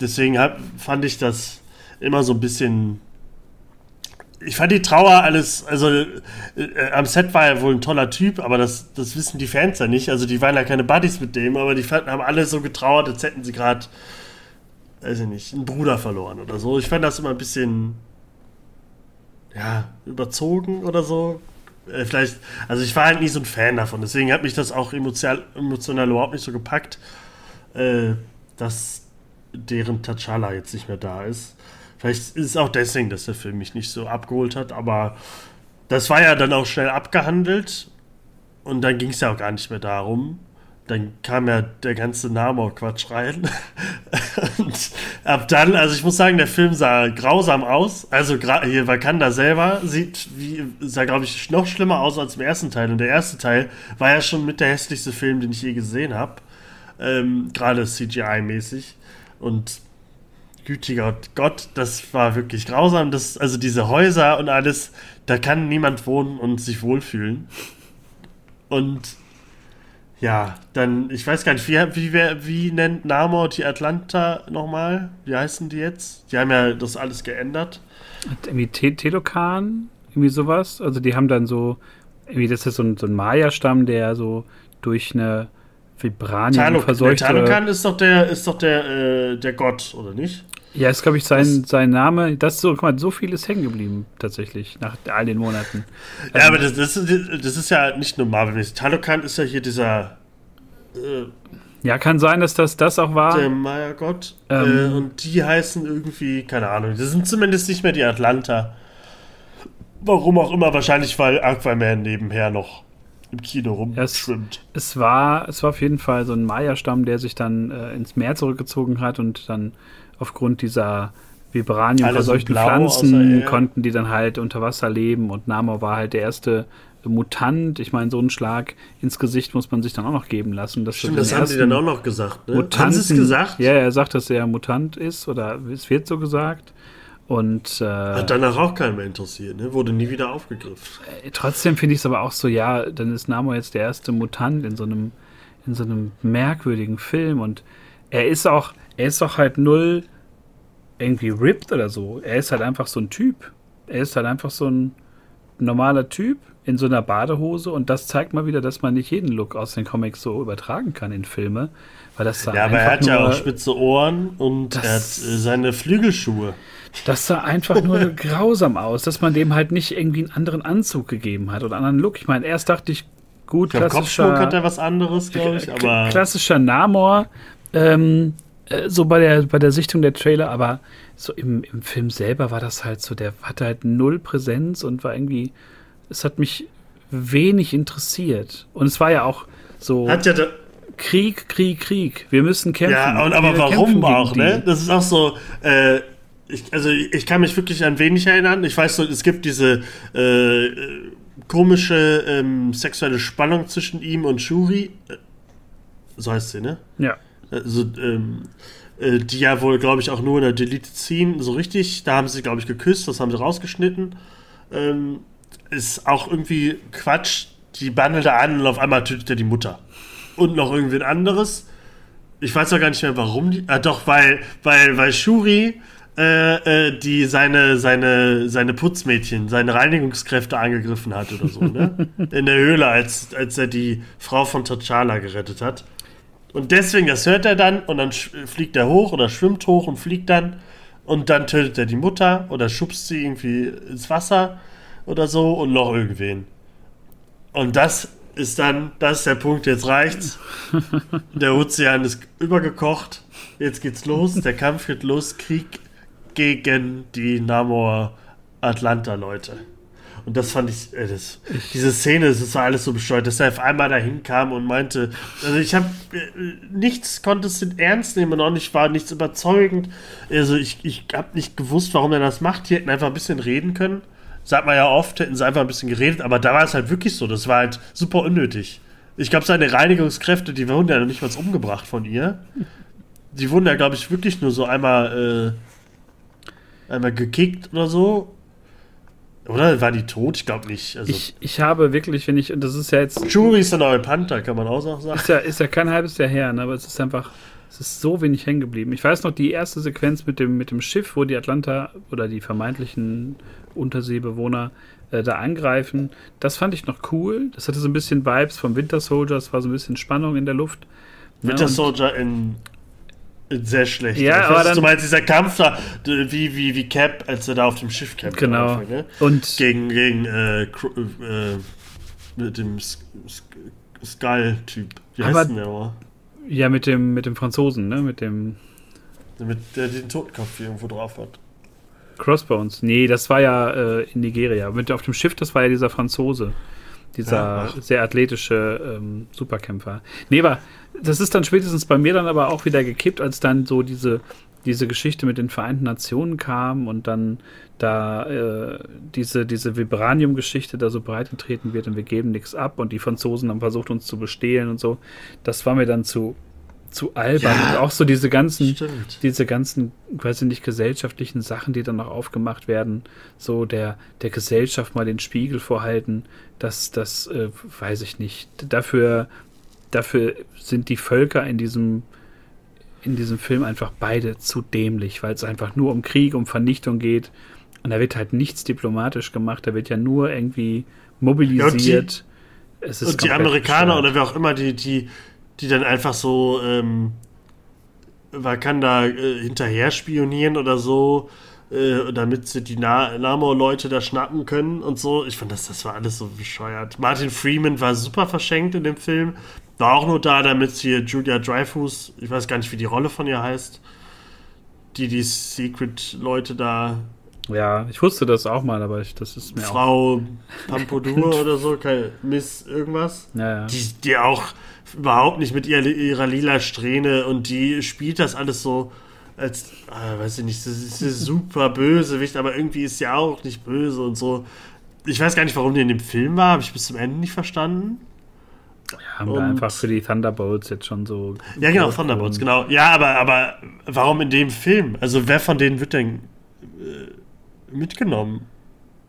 Deswegen hab, fand ich das immer so ein bisschen. Ich fand die Trauer alles, also äh, am Set war er wohl ein toller Typ, aber das, das wissen die Fans ja nicht. Also die waren ja keine Buddies mit dem, aber die haben alle so getrauert, als hätten sie gerade, weiß ich nicht, einen Bruder verloren oder so. Ich fand das immer ein bisschen, ja, überzogen oder so. Äh, vielleicht, also ich war halt nie so ein Fan davon, deswegen hat mich das auch emotional, emotional überhaupt nicht so gepackt, äh, dass deren T'Challa jetzt nicht mehr da ist. Vielleicht ist es auch deswegen, dass der Film mich nicht so abgeholt hat, aber das war ja dann auch schnell abgehandelt und dann ging es ja auch gar nicht mehr darum dann kam ja der ganze Namor-Quatsch rein. und ab dann, also ich muss sagen, der Film sah grausam aus. Also hier Wakanda selber sieht, wie, sah glaube ich noch schlimmer aus als im ersten Teil. Und der erste Teil war ja schon mit der hässlichste Film, den ich je gesehen habe. Ähm, Gerade CGI-mäßig. Und gütiger Gott, das war wirklich grausam. Das, also diese Häuser und alles, da kann niemand wohnen und sich wohlfühlen. Und ja, dann, ich weiß gar nicht, wie, wie, wie, nennt Namor die Atlanta nochmal? Wie heißen die jetzt? Die haben ja das alles geändert. Irgendwie Telokan, irgendwie sowas. Also die haben dann so, irgendwie das ist so ein, so ein Maya-Stamm, der so durch eine Vibranium Talok, verseuchte... Talokan ist doch der, ist doch der, äh, der Gott, oder nicht? Ja, ist, glaube ich, sein, sein Name. Das so, guck mal, so viel ist hängen geblieben, tatsächlich, nach all den Monaten. Ja, also, aber das, das, ist, das ist ja nicht nur Marvel-mäßig. Talokan ist ja hier dieser. Äh, ja, kann sein, dass das das auch war. Der Maya-Gott. Ähm, äh, und die heißen irgendwie, keine Ahnung, das sind zumindest nicht mehr die Atlanta. Warum auch immer, wahrscheinlich, weil Aquaman nebenher noch im Kino rumschwimmt. Es, es, war, es war auf jeden Fall so ein Maya-Stamm, der sich dann äh, ins Meer zurückgezogen hat und dann aufgrund dieser Vibranium verseuchten Pflanzen konnten die dann halt unter Wasser leben und Namor war halt der erste Mutant. Ich meine, so einen Schlag ins Gesicht muss man sich dann auch noch geben lassen. Dass Stimmt, das haben sie dann auch noch gesagt. Ne? Mutanten, haben sie es gesagt? Ja, er sagt, dass er Mutant ist oder es wird so gesagt. Und, äh, Hat danach auch keinen mehr interessiert, ne? Wurde nie wieder aufgegriffen. Äh, trotzdem finde ich es aber auch so, ja, dann ist Namor jetzt der erste Mutant in so einem, in so einem merkwürdigen Film und er ist auch, er ist doch halt null irgendwie ripped oder so. Er ist halt einfach so ein Typ. Er ist halt einfach so ein normaler Typ in so einer Badehose und das zeigt mal wieder, dass man nicht jeden Look aus den Comics so übertragen kann in Filme. Weil das ja, aber er hat ja auch spitze Ohren und er hat äh, seine Flügelschuhe. Das sah einfach nur grausam aus, dass man dem halt nicht irgendwie einen anderen Anzug gegeben hat oder einen anderen Look. Ich meine, erst dachte ich, gut, ich glaub, klassischer... hat er was anderes, glaube ich, aber... Klassischer Namor, ähm, äh, so bei der, bei der Sichtung der Trailer, aber so im, im Film selber war das halt so, der hatte halt null Präsenz und war irgendwie, es hat mich wenig interessiert. Und es war ja auch so. Hat ja Krieg, Krieg, Krieg. Wir müssen kämpfen. Ja, und aber warum auch, ne? Das ist auch so, äh, ich, also ich kann mich wirklich an wenig erinnern. Ich weiß so, es gibt diese äh, komische ähm, sexuelle Spannung zwischen ihm und Shuri. Äh, so heißt sie, ne? Ja. Also, ähm, äh, die ja wohl, glaube ich, auch nur in der Delete ziehen, so richtig. Da haben sie, glaube ich, geküsst, das haben sie rausgeschnitten. Ähm, ist auch irgendwie Quatsch. Die bandelt da an und auf einmal tötet er die Mutter. Und noch irgendwen anderes. ich weiß auch gar nicht mehr, warum die. Ah, doch, weil, weil, weil Shuri äh, äh, die seine, seine, seine Putzmädchen, seine Reinigungskräfte angegriffen hat oder so, ne? In der Höhle, als, als er die Frau von T'Challa gerettet hat. Und deswegen, das hört er dann und dann fliegt er hoch oder schwimmt hoch und fliegt dann und dann tötet er die Mutter oder schubst sie irgendwie ins Wasser oder so und noch irgendwen. Und das ist dann, das ist der Punkt, jetzt reicht's. Der Ozean ist übergekocht. Jetzt geht's los, der Kampf geht los, Krieg gegen die Namor Atlanta-Leute. Und das fand ich, äh, das, diese Szene, das war alles so bescheuert, dass er auf einmal dahin kam und meinte, also ich habe äh, nichts konnte es ernst nehmen und auch nicht war nichts überzeugend. Also ich, ich habe nicht gewusst, warum er das macht. Die hätten einfach ein bisschen reden können. Sagt man ja oft, hätten sie einfach ein bisschen geredet, aber da war es halt wirklich so. Das war halt super unnötig. Ich glaube, seine Reinigungskräfte, die wurden ja noch nicht mal umgebracht von ihr. Die wurden ja, glaube ich, wirklich nur so einmal, äh, einmal gekickt oder so oder war die tot? Ich glaube nicht. Also ich, ich habe wirklich, wenn ich, und das ist ja jetzt. Jury ist der neue Panther, kann man auch sagen. Ist ja, ist ja kein halbes Jahr her, ne, aber es ist einfach, es ist so wenig hängen geblieben. Ich weiß noch, die erste Sequenz mit dem, mit dem Schiff, wo die Atlanta oder die vermeintlichen Unterseebewohner äh, da angreifen, das fand ich noch cool. Das hatte so ein bisschen Vibes vom Winter Soldier, es war so ein bisschen Spannung in der Luft. Winter Soldier in sehr schlecht. Ja, aber dann, du meinst, dieser Kampf da, wie, wie, wie Cap, als er da auf dem Schiff kämpft. Genau. Anfang, ne? Und gegen, gegen äh, äh, mit dem Skull-Typ. Wie heißt denn der aber? Ja, mit dem, mit dem Franzosen, ne? Mit dem. Mit der den Totenkopf irgendwo drauf hat. Crossbones. Nee, das war ja äh, in Nigeria. Mit auf dem Schiff, das war ja dieser Franzose. Dieser ja, sehr athletische ähm, Superkämpfer. Nee, war, das ist dann spätestens bei mir dann aber auch wieder gekippt, als dann so diese, diese Geschichte mit den Vereinten Nationen kam und dann da äh, diese, diese Vibranium-Geschichte da so breit getreten wird und wir geben nichts ab und die Franzosen haben versucht, uns zu bestehlen und so. Das war mir dann zu, zu albern. Ja, und auch so diese ganzen, stimmt. diese ganzen, weiß ich nicht, gesellschaftlichen Sachen, die dann noch aufgemacht werden, so der, der Gesellschaft mal den Spiegel vorhalten, das, das äh, weiß ich nicht. Dafür, dafür sind die Völker in diesem, in diesem Film einfach beide zu dämlich, weil es einfach nur um Krieg, um Vernichtung geht. Und da wird halt nichts diplomatisch gemacht, da wird ja nur irgendwie mobilisiert. Ja, und die, und die Amerikaner gestört. oder wer auch immer, die, die, die dann einfach so ähm, Wakanda äh, hinterher spionieren oder so, äh, damit sie die Na Namor-Leute da schnappen können und so. Ich fand, das, das war alles so bescheuert. Martin Freeman war super verschenkt in dem Film. War auch nur da, damit hier Julia Dreyfus, ich weiß gar nicht, wie die Rolle von ihr heißt, die die Secret-Leute da ja, ich wusste das auch mal, aber ich, das ist mir Frau auch. Pampodur oder so, Miss irgendwas. Ja, ja. Die, die auch überhaupt nicht mit ihrer, ihrer lila Strähne und die spielt das alles so als, äh, weiß ich nicht, das ist super Bösewicht, aber irgendwie ist sie auch nicht böse und so. Ich weiß gar nicht, warum die in dem Film war, habe ich bis zum Ende nicht verstanden. Ja, haben und, wir einfach für die Thunderbolts jetzt schon so. Ja, genau, Thunderbolts, genau. Ja, aber, aber warum in dem Film? Also, wer von denen wird denn äh, mitgenommen?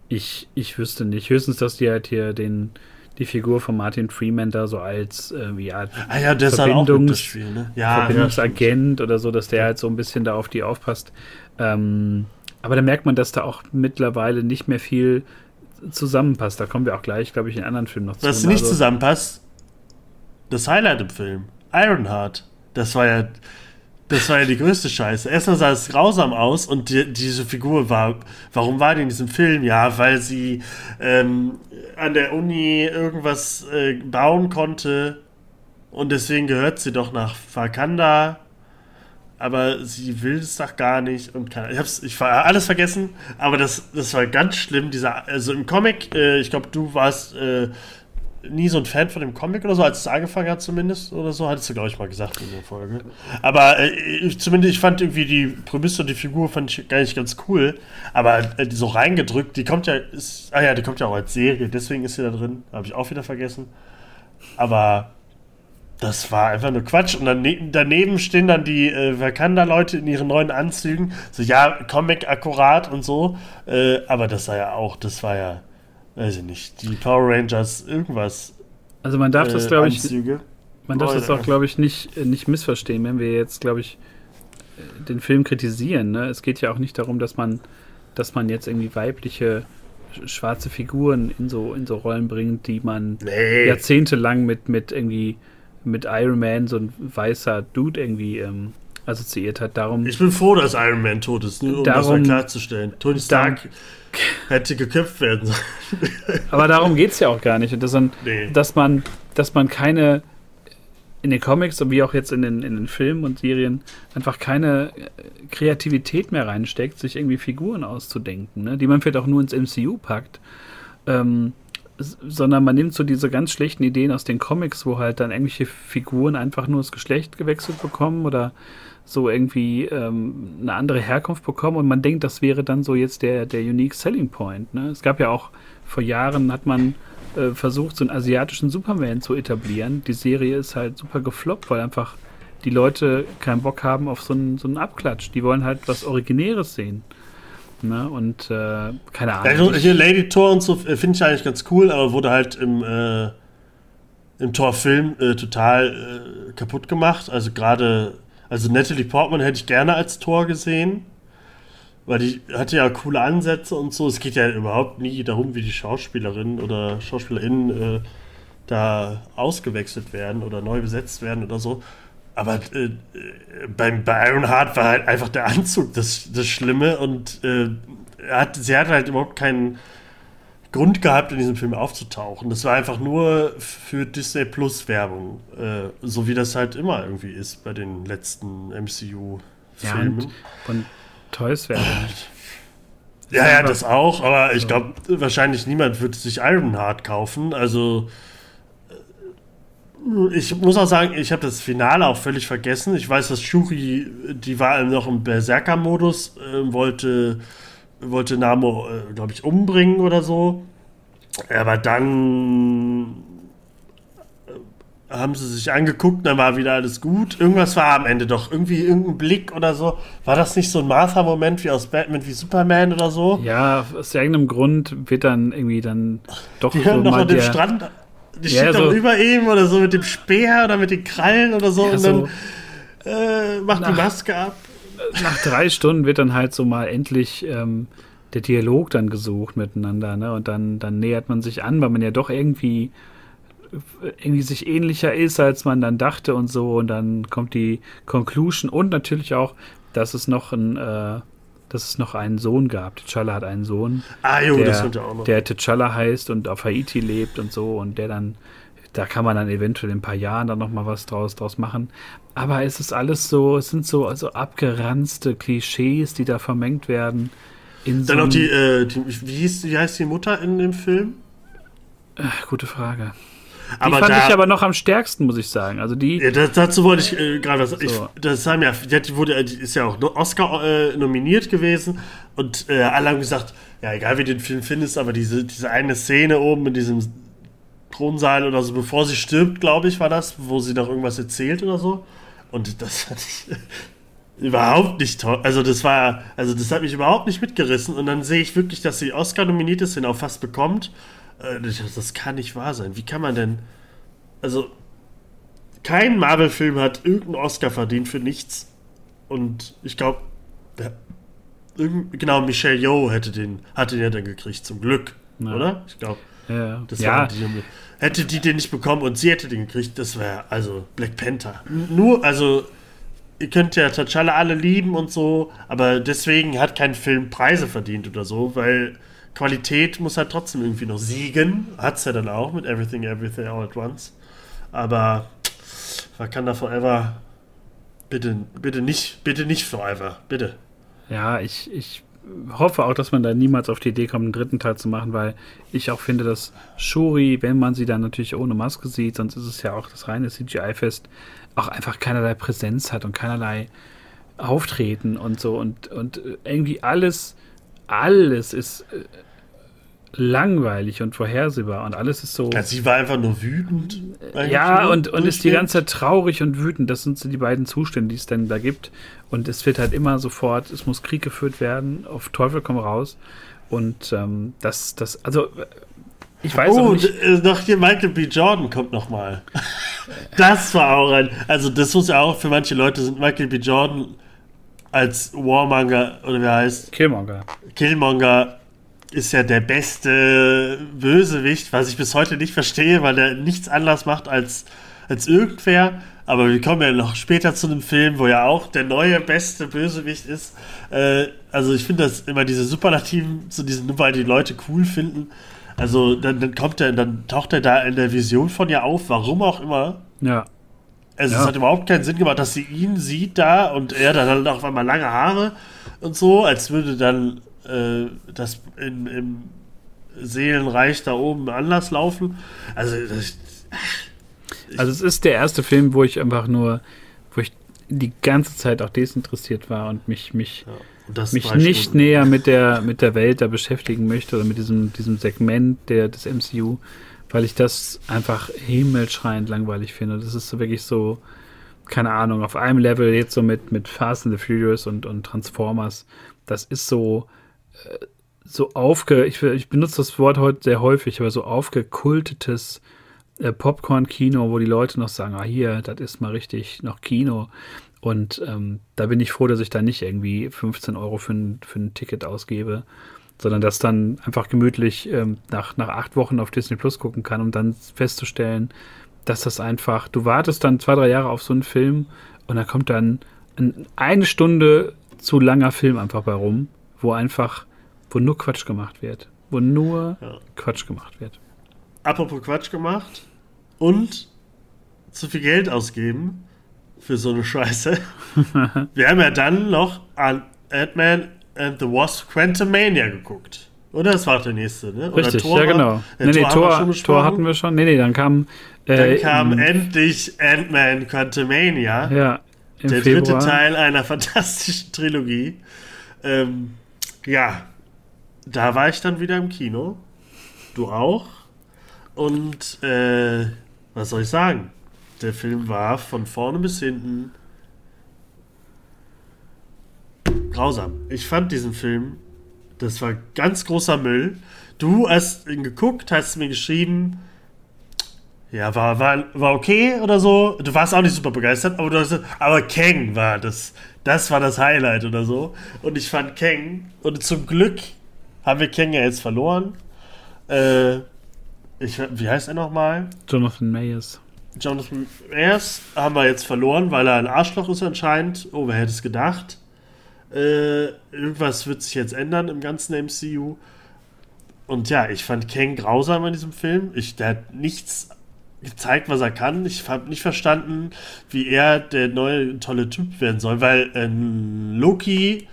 Ich, ich wüsste nicht. Höchstens, dass die halt hier den die Figur von Martin Freeman da so als äh, ja, ah ja, der Verbindungs Spiel, ne? ja, Verbindungsagent ja, oder so, dass der halt so ein bisschen da auf die aufpasst. Ähm, aber da merkt man, dass da auch mittlerweile nicht mehr viel zusammenpasst. Da kommen wir auch gleich, glaube ich, in anderen Filmen noch zu. Was nicht also, zusammenpasst, das Highlight im Film, Ironheart. Das war ja das war ja die größte Scheiße. Erstmal sah es grausam aus und die, diese Figur war, warum war die in diesem Film? Ja, weil sie ähm, an der Uni irgendwas äh, bauen konnte und deswegen gehört sie doch nach Wakanda. Aber sie will es doch gar nicht und kann, ich hab's, ich war alles vergessen, aber das, das war ganz schlimm. Dieser, also im Comic, äh, ich glaube, du warst äh, nie so ein Fan von dem Comic oder so, als es angefangen hat zumindest oder so, hattest du, glaube ich, mal gesagt in der Folge. Aber äh, ich, zumindest, ich fand irgendwie die Prämisse und die Figur fand ich gar nicht ganz cool. Aber äh, so reingedrückt, die kommt ja, ist, ah ja, die kommt ja auch als Serie, deswegen ist sie da drin, habe ich auch wieder vergessen. Aber das war einfach nur Quatsch. Und daneben, daneben stehen dann die äh, Wakanda-Leute in ihren neuen Anzügen. So, ja, Comic akkurat und so. Äh, aber das war ja auch, das war ja weiß ich nicht, die Power Rangers irgendwas. Also man darf äh, das, glaube ich, man darf das auch, glaube ich, nicht, nicht missverstehen, wenn wir jetzt, glaube ich, den Film kritisieren. Ne? Es geht ja auch nicht darum, dass man, dass man jetzt irgendwie weibliche schwarze Figuren in so, in so Rollen bringt, die man nee. jahrzehntelang mit, mit irgendwie mit Iron Man, so ein weißer Dude irgendwie ähm, assoziiert hat. Darum, ich bin froh, dass Iron Man tot ist, nur um darum, das mal klarzustellen. Tony Stark hätte geköpft werden sollen. Aber darum geht es ja auch gar nicht. Und das, nee. dass, man, dass man keine in den Comics und wie auch jetzt in den, in den Filmen und Serien einfach keine äh, Kreativität mehr reinsteckt, sich irgendwie Figuren auszudenken, ne? die man vielleicht auch nur ins MCU packt. Ähm, sondern man nimmt so diese ganz schlechten Ideen aus den Comics, wo halt dann irgendwelche Figuren einfach nur das Geschlecht gewechselt bekommen oder so irgendwie ähm, eine andere Herkunft bekommen und man denkt, das wäre dann so jetzt der, der Unique Selling Point. Ne? Es gab ja auch vor Jahren, hat man äh, versucht, so einen asiatischen Superman zu etablieren. Die Serie ist halt super gefloppt, weil einfach die Leute keinen Bock haben auf so einen, so einen Abklatsch. Die wollen halt was Originäres sehen. Ne? Und äh, keine Ahnung. Also, hier Lady Thor und so äh, finde ich eigentlich ganz cool, aber wurde halt im, äh, im Thor-Film äh, total äh, kaputt gemacht. Also gerade, also Natalie Portman hätte ich gerne als Thor gesehen. Weil die hatte ja coole Ansätze und so. Es geht ja überhaupt nie darum, wie die Schauspielerinnen oder SchauspielerInnen äh, da ausgewechselt werden oder neu besetzt werden oder so. Aber äh, beim, bei Ironheart war halt einfach der Anzug das, das Schlimme und äh, hat, sie hat halt überhaupt keinen Grund gehabt, in diesem Film aufzutauchen. Das war einfach nur für Disney Plus Werbung, äh, so wie das halt immer irgendwie ist bei den letzten MCU-Filmen. Ja, und, und Toys Werbung. Ja, ja, das auch, aber ich glaube, wahrscheinlich niemand wird sich Ironheart kaufen. Also ich muss auch sagen, ich habe das Finale auch völlig vergessen. Ich weiß, dass Shuri, die war noch im Berserker-Modus, äh, wollte, wollte Namo, äh, glaube ich, umbringen oder so. Aber dann äh, haben sie sich angeguckt, dann war wieder alles gut. Irgendwas war am Ende doch, irgendwie irgendein Blick oder so. War das nicht so ein Martha-Moment wie aus Batman wie Superman oder so? Ja, aus irgendeinem Grund wird dann irgendwie dann doch die so noch mal an dem Strand die ja, steht so, dann über ihm oder so mit dem Speer oder mit den Krallen oder so ja, und dann äh, macht die Maske ab. Nach drei Stunden wird dann halt so mal endlich ähm, der Dialog dann gesucht miteinander, ne? Und dann, dann nähert man sich an, weil man ja doch irgendwie irgendwie sich ähnlicher ist, als man dann dachte und so. Und dann kommt die Conclusion und natürlich auch, dass es noch ein äh, dass es noch einen Sohn gab. T'Challa hat einen Sohn, ah, jo, der, der T'Challa heißt und auf Haiti lebt und so und der dann, da kann man dann eventuell in ein paar Jahren dann noch mal was draus, draus machen. Aber es ist alles so, es sind so also abgeranzte Klischees, die da vermengt werden. dann so auch die, äh, die wie, hieß, wie heißt die Mutter in dem Film? Ach, gute Frage. Die aber fand da, ich aber noch am stärksten, muss ich sagen. Also die. Ja, das, dazu wollte ich äh, gerade was. So. Ich, das haben ja, die wurde, die ist ja auch Oscar äh, nominiert gewesen und äh, alle haben gesagt, ja, egal wie du den Film findest, aber diese, diese eine Szene oben in diesem Thronsaal oder so, bevor sie stirbt, glaube ich, war das, wo sie noch irgendwas erzählt oder so. Und das hatte ich überhaupt nicht toll. Also das war, also das hat mich überhaupt nicht mitgerissen. Und dann sehe ich wirklich, dass sie Oscar nominiert ist, den auch fast bekommt. Äh, das kann nicht wahr sein. Wie kann man denn. Also, kein Marvel-Film hat irgendeinen Oscar verdient für nichts. Und ich glaube, genau, Michelle Yeoh hätte den, hat den ja dann gekriegt, zum Glück. Ja. Oder? Ich glaube. Ja, das ja. Die, hätte die den nicht bekommen und sie hätte den gekriegt, das wäre also Black Panther. Nur, also, ihr könnt ja T'Challa alle lieben und so, aber deswegen hat kein Film Preise verdient oder so, weil Qualität muss halt trotzdem irgendwie noch siegen. Hat es ja dann auch mit Everything, Everything All at Once. Aber Wakanda Forever, bitte, bitte nicht, bitte nicht Forever, bitte. Ja, ich, ich hoffe auch, dass man da niemals auf die Idee kommt, einen dritten Teil zu machen, weil ich auch finde, dass Shuri, wenn man sie dann natürlich ohne Maske sieht, sonst ist es ja auch das reine CGI-Fest, auch einfach keinerlei Präsenz hat und keinerlei Auftreten und so. Und, und irgendwie alles, alles ist äh, langweilig und vorhersehbar und alles ist so. Ja, sie war einfach nur wütend. Ja, und, und ist die ganze Zeit traurig und wütend. Das sind so die beiden Zustände, die es denn da gibt. Und es wird halt immer sofort, es muss Krieg geführt werden, auf Teufel komm raus. Und ähm, das, das, also ich weiß oh, auch nicht. Oh, noch hier Michael B. Jordan kommt noch mal. Das war auch ein. Also, das muss ja auch für manche Leute sind Michael B. Jordan als Warmonger oder wie heißt? Killmonger. Killmonger ist ja der beste Bösewicht, was ich bis heute nicht verstehe, weil er nichts anders macht als, als irgendwer. Aber wir kommen ja noch später zu einem Film, wo ja auch der neue beste Bösewicht ist. Äh, also ich finde das immer diese Superlativen zu diesen, nur weil die Leute cool finden. Also dann, dann kommt er, dann taucht er da in der Vision von ihr auf, warum auch immer. Ja. Also ja. es hat überhaupt keinen Sinn gemacht, dass sie ihn sieht da und er dann halt auf einmal lange Haare und so, als würde dann äh, das in, im Seelenreich da oben anders laufen. Also das, also es ist der erste Film, wo ich einfach nur, wo ich die ganze Zeit auch desinteressiert war und mich, mich, ja, und mich nicht Stunden. näher mit der, mit der Welt da beschäftigen möchte oder mit diesem, diesem Segment der, des MCU weil ich das einfach himmelschreiend langweilig finde. Das ist wirklich so, keine Ahnung, auf einem Level jetzt so mit, mit Fast and the Furious und, und Transformers. Das ist so, so aufge, ich, ich benutze das Wort heute sehr häufig, aber so aufgekultetes äh, Popcorn-Kino, wo die Leute noch sagen, ah hier, das ist mal richtig noch Kino. Und ähm, da bin ich froh, dass ich da nicht irgendwie 15 Euro für ein, für ein Ticket ausgebe, sondern das dann einfach gemütlich ähm, nach, nach acht Wochen auf Disney Plus gucken kann, um dann festzustellen, dass das einfach, du wartest dann zwei, drei Jahre auf so einen Film und da kommt dann ein, eine Stunde zu langer Film einfach bei rum, wo einfach, wo nur Quatsch gemacht wird. Wo nur ja. Quatsch gemacht wird. Apropos Quatsch gemacht und zu viel Geld ausgeben für so eine Scheiße. Wir haben ja dann noch an Ant-Man and the Wasp Quantumania geguckt. Oder? Das war der nächste, ne? Oder Richtig, Tor ja genau. Nee, nee, Tor, Tor, Tor, hatten wir schon. Nee, nee, dann kam... Äh, dann kam endlich Ant-Man Quantumania. Ja, Der Februar. dritte Teil einer fantastischen Trilogie. Ähm, ja, da war ich dann wieder im Kino. Du auch. Und, äh, was soll ich sagen? Der Film war von vorne bis hinten grausam. Ich fand diesen Film, das war ganz großer Müll. Du hast ihn geguckt, hast mir geschrieben, ja, war, war, war okay oder so. Du warst auch nicht super begeistert, aber du hast aber Kang war das. Das war das Highlight oder so. Und ich fand Kang, und zum Glück haben wir Kang ja jetzt verloren. Äh, ich, wie heißt er nochmal? Jonathan Mayers. Jonathan Mayers haben wir jetzt verloren, weil er ein Arschloch ist anscheinend. Oh, wer hätte es gedacht? Äh, irgendwas wird sich jetzt ändern im ganzen MCU. Und ja, ich fand Kang grausam in diesem Film. Ich, der hat nichts gezeigt, was er kann. Ich habe nicht verstanden, wie er der neue tolle Typ werden soll, weil äh, Loki,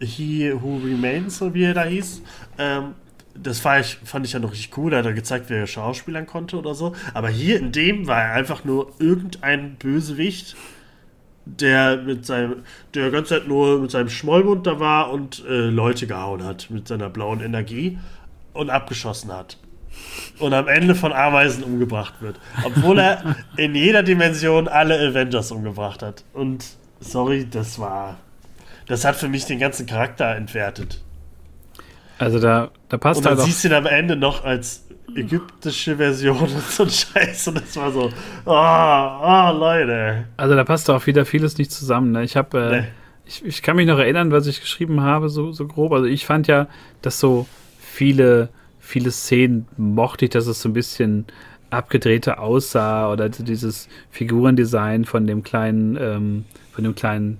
He Who Remains, so wie er da hieß, ähm, das ich, fand ich ja noch richtig cool. Da hat er gezeigt, wer er schauspielern konnte oder so. Aber hier in dem war er einfach nur irgendein Bösewicht der mit seinem, der ganze Zeit nur mit seinem Schmollmund da war und äh, Leute gehauen hat mit seiner blauen Energie und abgeschossen hat. Und am Ende von Ameisen umgebracht wird. Obwohl er in jeder Dimension alle Avengers umgebracht hat. Und sorry, das war. Das hat für mich den ganzen Charakter entwertet. Also da, da passt und dann halt siehst du ihn am Ende noch als ägyptische Version und so ein Scheiß. Und das war so, oh, oh Leute. Also da passt auch wieder vieles nicht zusammen. Ne? Ich habe, äh, nee. ich, ich kann mich noch erinnern, was ich geschrieben habe, so, so grob. Also ich fand ja, dass so viele, viele Szenen mochte ich, dass es so ein bisschen abgedrehter aussah oder dieses Figurendesign von dem kleinen, ähm, von dem kleinen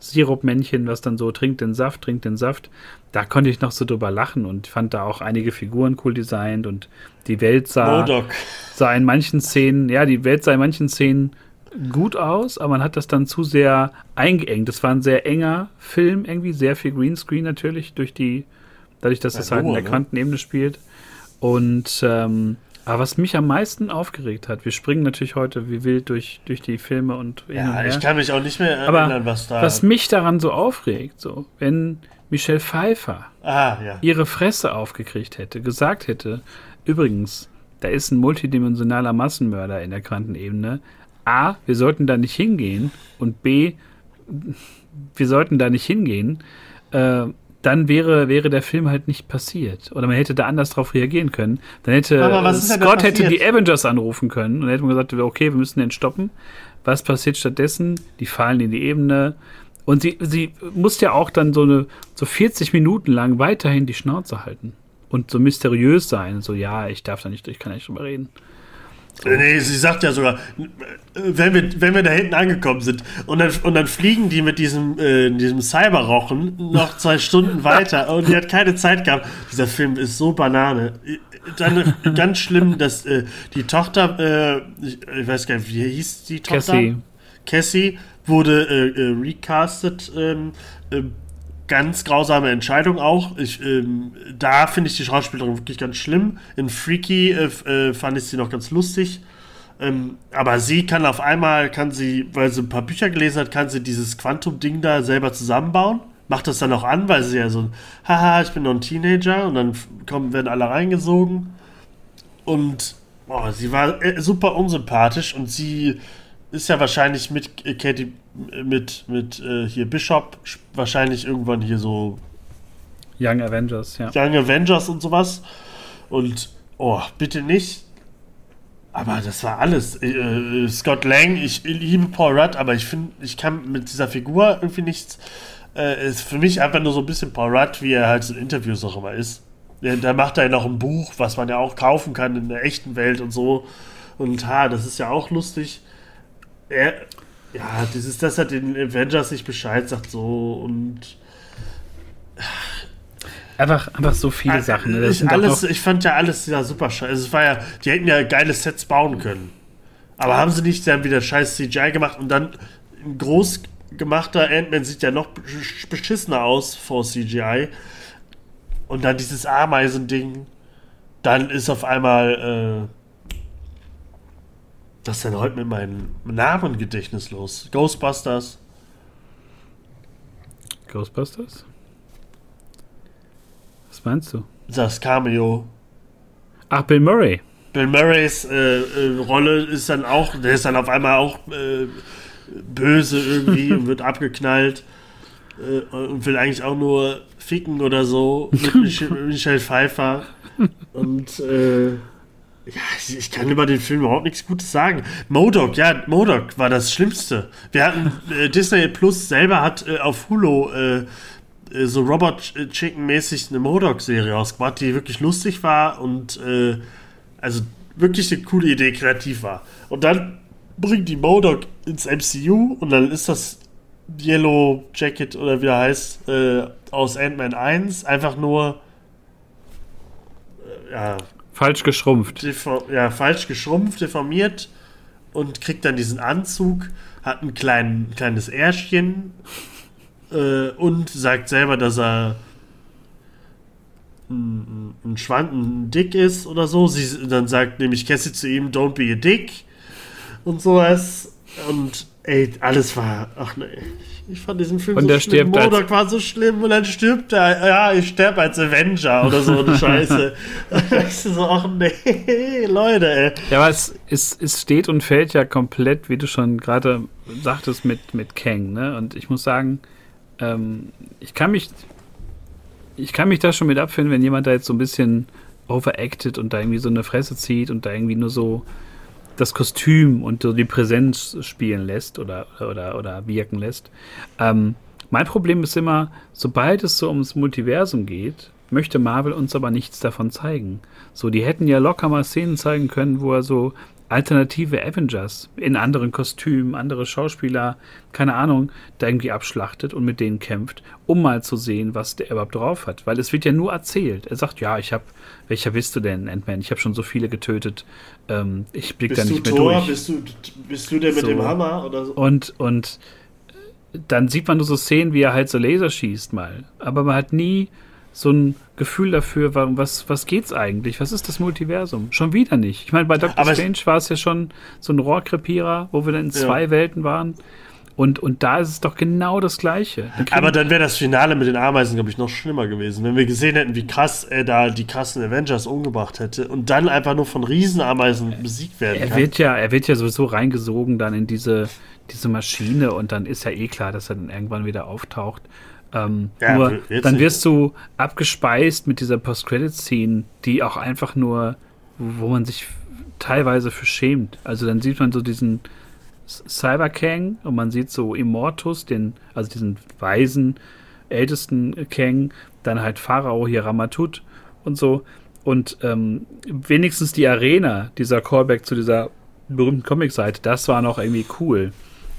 Sirupmännchen, was dann so trinkt den Saft, trinkt den Saft. Da konnte ich noch so drüber lachen und fand da auch einige Figuren cool designt und die Welt sah, sah in manchen Szenen, ja, die Welt sah in manchen Szenen gut aus, aber man hat das dann zu sehr eingeengt. Das war ein sehr enger Film, irgendwie sehr viel Greenscreen natürlich durch die, dadurch, dass ja, das halt in der ne? Quantenebene spielt. Und ähm, aber was mich am meisten aufgeregt hat, wir springen natürlich heute wie wild durch, durch die Filme und Ja, ich kann mich auch nicht mehr erinnern, Aber was da. Was mich daran so aufregt, so, wenn Michelle Pfeiffer ah, ja. ihre Fresse aufgekriegt hätte, gesagt hätte, übrigens, da ist ein multidimensionaler Massenmörder in der Quantenebene. A, wir sollten da nicht hingehen und B, wir sollten da nicht hingehen. Äh, dann wäre, wäre der Film halt nicht passiert. Oder man hätte da anders drauf reagieren können. Dann hätte Scott hätte die Avengers anrufen können und dann hätte man gesagt, okay, wir müssen den stoppen. Was passiert stattdessen? Die fallen in die Ebene. Und sie, sie muss ja auch dann so eine so 40 Minuten lang weiterhin die Schnauze halten. Und so mysteriös sein. So, ja, ich darf da nicht, ich kann nicht drüber reden. Äh, nee, sie sagt ja sogar, wenn wir, wenn wir da hinten angekommen sind und dann, und dann fliegen die mit diesem, äh, diesem Cyberrochen noch zwei Stunden weiter und die hat keine Zeit gehabt. Dieser Film ist so Banane. Dann ganz schlimm, dass äh, die Tochter, äh, ich, ich, weiß gar nicht, wie hieß die Tochter? Cassie. Cassie wurde äh, äh, recastet. Ganz grausame Entscheidung auch. Ich, ähm, da finde ich die Schauspielerin wirklich ganz schlimm. In Freaky äh, äh, fand ich sie noch ganz lustig. Ähm, aber sie kann auf einmal, kann sie, weil sie ein paar Bücher gelesen hat, kann sie dieses Quantum-Ding da selber zusammenbauen. Macht das dann auch an, weil sie ja so, haha, ich bin noch ein Teenager und dann kommen, werden alle reingesogen. Und oh, sie war äh, super unsympathisch und sie ist ja wahrscheinlich mit äh, Katie, mit, mit äh, hier Bishop, wahrscheinlich irgendwann hier so Young Avengers, ja. Young Avengers und sowas. Und, oh, bitte nicht. Aber das war alles. Äh, äh Scott Lang, ich liebe Paul Rudd, aber ich finde, ich kann mit dieser Figur irgendwie nichts. Äh, ist für mich einfach nur so ein bisschen Paul Rudd, wie er halt in Interviews auch immer ist. Da macht er ja noch ein Buch, was man ja auch kaufen kann in der echten Welt und so. Und ha, das ist ja auch lustig er, ja, das ist, das hat den Avengers nicht Bescheid sagt so und Einfach, einfach so viele also, Sachen. Ne? Ich, alles, ich fand ja alles ja super scheiße. Also es war ja, die hätten ja geile Sets bauen können. Aber haben sie nicht dann wieder scheiß CGI gemacht und dann ein groß gemachter Ant-Man sieht ja noch beschissener aus vor CGI. Und dann dieses Ameisending. Dann ist auf einmal äh, was ist denn heute mit meinem Namengedächtnis los? Ghostbusters. Ghostbusters? Was meinst du? Das Cameo. Ach, Bill Murray. Bill Murrays äh, äh, Rolle ist dann auch, der ist dann auf einmal auch äh, böse irgendwie und wird abgeknallt äh, und will eigentlich auch nur ficken oder so mit Michelle Pfeiffer. Und äh, ja, ich kann über den Film überhaupt nichts Gutes sagen. Modoc, ja, Modoc war das Schlimmste. Wir hatten, äh, Disney Plus selber hat äh, auf Hulu äh, äh so Robot Chicken-mäßig eine Modoc-Serie ausgebracht, die wirklich lustig war und äh, also wirklich eine coole Idee, kreativ war. Und dann bringt die Modoc ins MCU und dann ist das Yellow Jacket oder wie er heißt, äh, aus Ant-Man 1 einfach nur ja, Falsch geschrumpft. ja, falsch geschrumpft, deformiert und kriegt dann diesen Anzug, hat ein klein, kleines Ärschchen äh, und sagt selber, dass er ein, ein dick ist oder so. Sie, dann sagt nämlich Cassie zu ihm, don't be a dick und sowas. Und ey, alles war, ach ne, ich fand diesen Film und so schlimm. Modok war so schlimm und dann stirbt er. Ja, ich sterbe als Avenger oder so eine Scheiße. du so, ach nee, Leute, ey. Ja, aber es, es, es steht und fällt ja komplett, wie du schon gerade sagtest, mit, mit Kang, ne? Und ich muss sagen, ähm, ich kann mich ich kann mich da schon mit abfinden, wenn jemand da jetzt so ein bisschen overacted und da irgendwie so eine Fresse zieht und da irgendwie nur so das Kostüm und so die Präsenz spielen lässt oder, oder, oder wirken lässt. Ähm, mein Problem ist immer, sobald es so ums Multiversum geht, möchte Marvel uns aber nichts davon zeigen. So, die hätten ja locker mal Szenen zeigen können, wo er so alternative Avengers in anderen Kostümen, andere Schauspieler, keine Ahnung, da irgendwie abschlachtet und mit denen kämpft, um mal zu sehen, was der überhaupt drauf hat. Weil es wird ja nur erzählt. Er sagt, ja, ich habe, welcher bist du denn, Ant-Man? Ich habe schon so viele getötet. Ähm, ich blick da nicht mehr Thor? durch. Bist du, bist du der mit so. dem Hammer oder so? Und, und dann sieht man nur so Szenen, wie er halt so Laser schießt mal. Aber man hat nie so ein Gefühl dafür, was, was geht's eigentlich? Was ist das Multiversum? Schon wieder nicht. Ich meine, bei Doctor Aber Strange war es ja schon so ein Rohrkrepierer, wo wir dann in zwei ja. Welten waren. Und, und da ist es doch genau das Gleiche. Dann Aber dann wäre das Finale mit den Ameisen, glaube ich, noch schlimmer gewesen. Wenn wir gesehen hätten, wie krass er da die krassen Avengers umgebracht hätte und dann einfach nur von Riesenameisen besiegt werden er kann. Wird ja, er wird ja sowieso reingesogen dann in diese, diese Maschine und dann ist ja eh klar, dass er dann irgendwann wieder auftaucht. Ähm, ja, nur dann wirst du abgespeist mit dieser Post-Credit-Scene, die auch einfach nur, wo man sich teilweise für schämt. Also dann sieht man so diesen Cyber Kang und man sieht so Immortus, den, also diesen weisen, ältesten Kang, dann halt Pharao hier Ramatut und so. Und ähm, wenigstens die Arena, dieser Callback zu dieser berühmten Comic-Seite, das war noch irgendwie cool.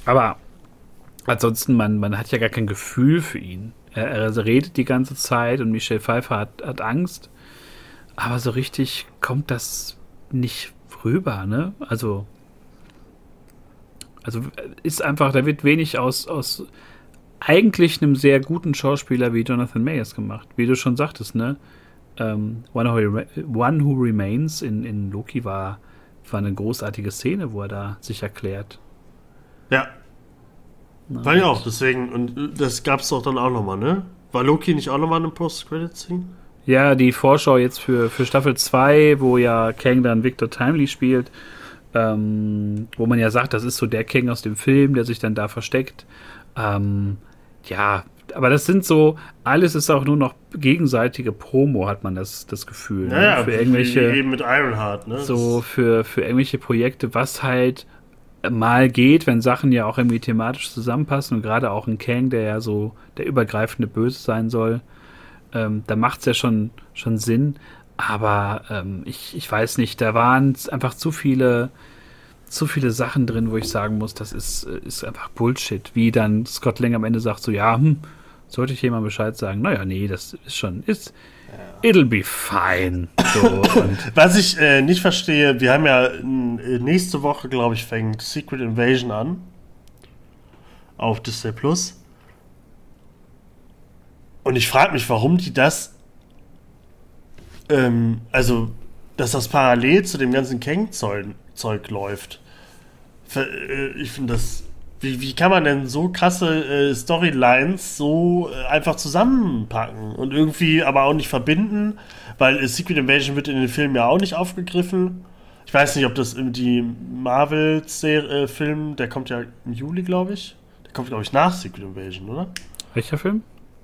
Aber ansonsten, man, man hat ja gar kein Gefühl für ihn. Er, er redet die ganze Zeit und Michelle Pfeiffer hat, hat Angst. Aber so richtig kommt das nicht rüber, ne? Also, also ist einfach, da wird wenig aus, aus eigentlich einem sehr guten Schauspieler wie Jonathan Mayers gemacht. Wie du schon sagtest, ne? Ähm, One, Who, One Who Remains in, in Loki war, war eine großartige Szene, wo er da sich erklärt. Ja. Na, war ja auch, deswegen, und das gab es doch dann auch nochmal, ne? War Loki nicht auch nochmal eine Post-Credit-Scene? Ja, die Vorschau jetzt für, für Staffel 2, wo ja Kang dann Victor Timely spielt, ähm, wo man ja sagt, das ist so der Kang aus dem Film, der sich dann da versteckt. Ähm, ja, aber das sind so, alles ist auch nur noch gegenseitige Promo, hat man das, das Gefühl. Naja, ne? für irgendwelche. Eben mit Ironheart, ne? So für, für irgendwelche Projekte, was halt mal geht, wenn Sachen ja auch irgendwie thematisch zusammenpassen und gerade auch ein Kang, der ja so der übergreifende Böse sein soll, ähm, da macht es ja schon, schon Sinn. Aber ähm, ich, ich weiß nicht, da waren einfach zu viele zu viele Sachen drin, wo ich sagen muss, das ist, ist einfach Bullshit. Wie dann Scott Lang am Ende sagt, so, ja, hm, sollte ich jemand Bescheid sagen? Naja, nee, das ist schon, ist. It'll be fine. So, Was ich äh, nicht verstehe, wir haben ja äh, nächste Woche, glaube ich, fängt Secret Invasion an. Auf Disney Plus. Und ich frage mich, warum die das, ähm, also, dass das parallel zu dem ganzen Kang-Zeug läuft. Äh, ich finde das. Wie, wie kann man denn so krasse äh, Storylines so äh, einfach zusammenpacken und irgendwie aber auch nicht verbinden? Weil äh, Secret Invasion wird in den Filmen ja auch nicht aufgegriffen. Ich weiß nicht, ob das die Marvel-Film, äh, der kommt ja im Juli, glaube ich. Der kommt, glaube ich, nach Secret Invasion, oder? Welcher Film?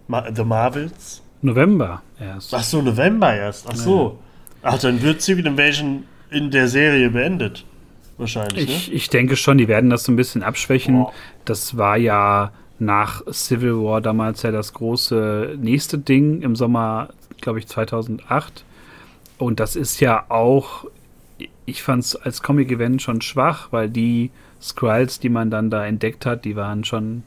Ma The Marvels. November erst. Ach so, November erst. Ach so. Ach, dann wird Secret Invasion in der Serie beendet wahrscheinlich. Ich, ne? ich denke schon, die werden das so ein bisschen abschwächen. Wow. Das war ja nach Civil War damals ja das große nächste Ding im Sommer, glaube ich, 2008. Und das ist ja auch, ich fand es als Comic-Event schon schwach, weil die Skrulls, die man dann da entdeckt hat, die waren schon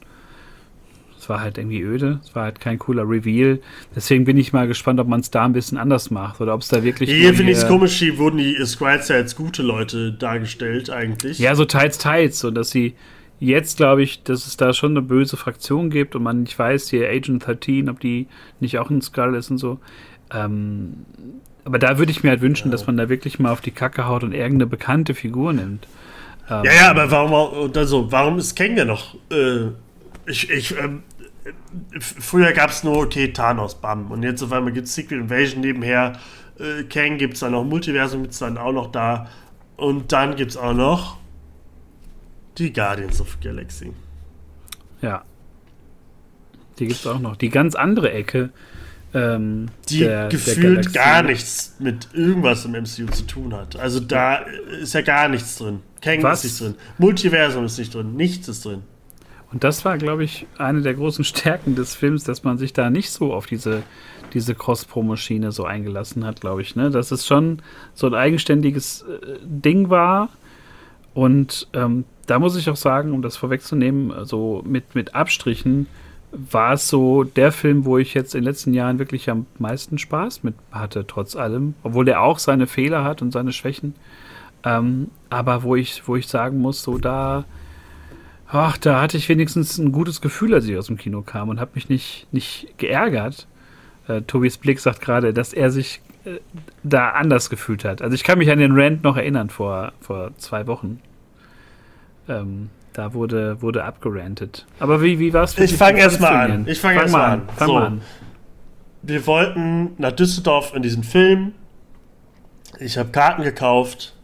es war halt irgendwie öde, es war halt kein cooler Reveal. Deswegen bin ich mal gespannt, ob man es da ein bisschen anders macht oder ob es da wirklich. Hier finde ich es komisch, hier wurden die Squads ja als gute Leute dargestellt, eigentlich. Ja, so teils, teils, so dass sie jetzt, glaube ich, dass es da schon eine böse Fraktion gibt und man nicht weiß, hier Agent 13, ob die nicht auch ein Skull ist und so. Ähm, aber da würde ich mir halt wünschen, ja. dass man da wirklich mal auf die Kacke haut und irgendeine bekannte Figur nimmt. Ähm, ja, ja, aber warum, also, warum ist Kang ja noch äh, ich, ich, ähm, früher gab es nur, okay, Thanos, bam. Und jetzt auf einmal gibt es Secret Invasion nebenher. Äh, Kang gibt es dann noch, Multiversum gibt es dann auch noch da. Und dann gibt es auch noch die Guardians of Galaxy. Ja. Die gibt es auch noch. Die ganz andere Ecke. Ähm, die der, gefühlt der gar nichts mit irgendwas im MCU zu tun hat. Also da ist ja gar nichts drin. Kang Was? ist nicht drin. Multiversum ist nicht drin. Nichts ist drin. Und das war, glaube ich, eine der großen Stärken des Films, dass man sich da nicht so auf diese, diese Cross-Promo-Schiene so eingelassen hat, glaube ich. Ne? Dass es schon so ein eigenständiges äh, Ding war. Und ähm, da muss ich auch sagen, um das vorwegzunehmen, also mit, mit Abstrichen, war es so der Film, wo ich jetzt in den letzten Jahren wirklich am meisten Spaß mit hatte, trotz allem. Obwohl der auch seine Fehler hat und seine Schwächen. Ähm, aber wo ich, wo ich sagen muss, so da ach, da hatte ich wenigstens ein gutes Gefühl, als ich aus dem Kino kam und habe mich nicht, nicht geärgert. Äh, Tobis Blick sagt gerade, dass er sich äh, da anders gefühlt hat. Also ich kann mich an den Rant noch erinnern vor, vor zwei Wochen. Ähm, da wurde, wurde abgerantet. Aber wie, wie war es für Ich fange erstmal an. Ich fange fang erstmal an. an. Fang so. an. Wir wollten nach Düsseldorf in diesen Film. Ich habe Karten gekauft.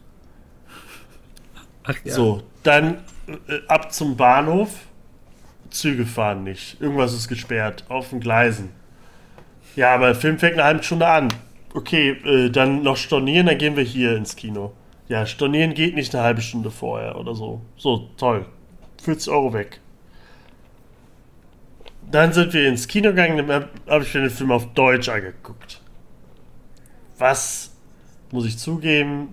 Ach, ja. So, dann ab zum Bahnhof. Züge fahren nicht. Irgendwas ist gesperrt. Auf den Gleisen. Ja, aber der Film fängt eine halbe Stunde an. Okay, äh, dann noch stornieren, dann gehen wir hier ins Kino. Ja, stornieren geht nicht eine halbe Stunde vorher oder so. So, toll. 40 Euro weg. Dann sind wir ins Kino gegangen, dann habe ich mir den Film auf Deutsch angeguckt. Was, muss ich zugeben,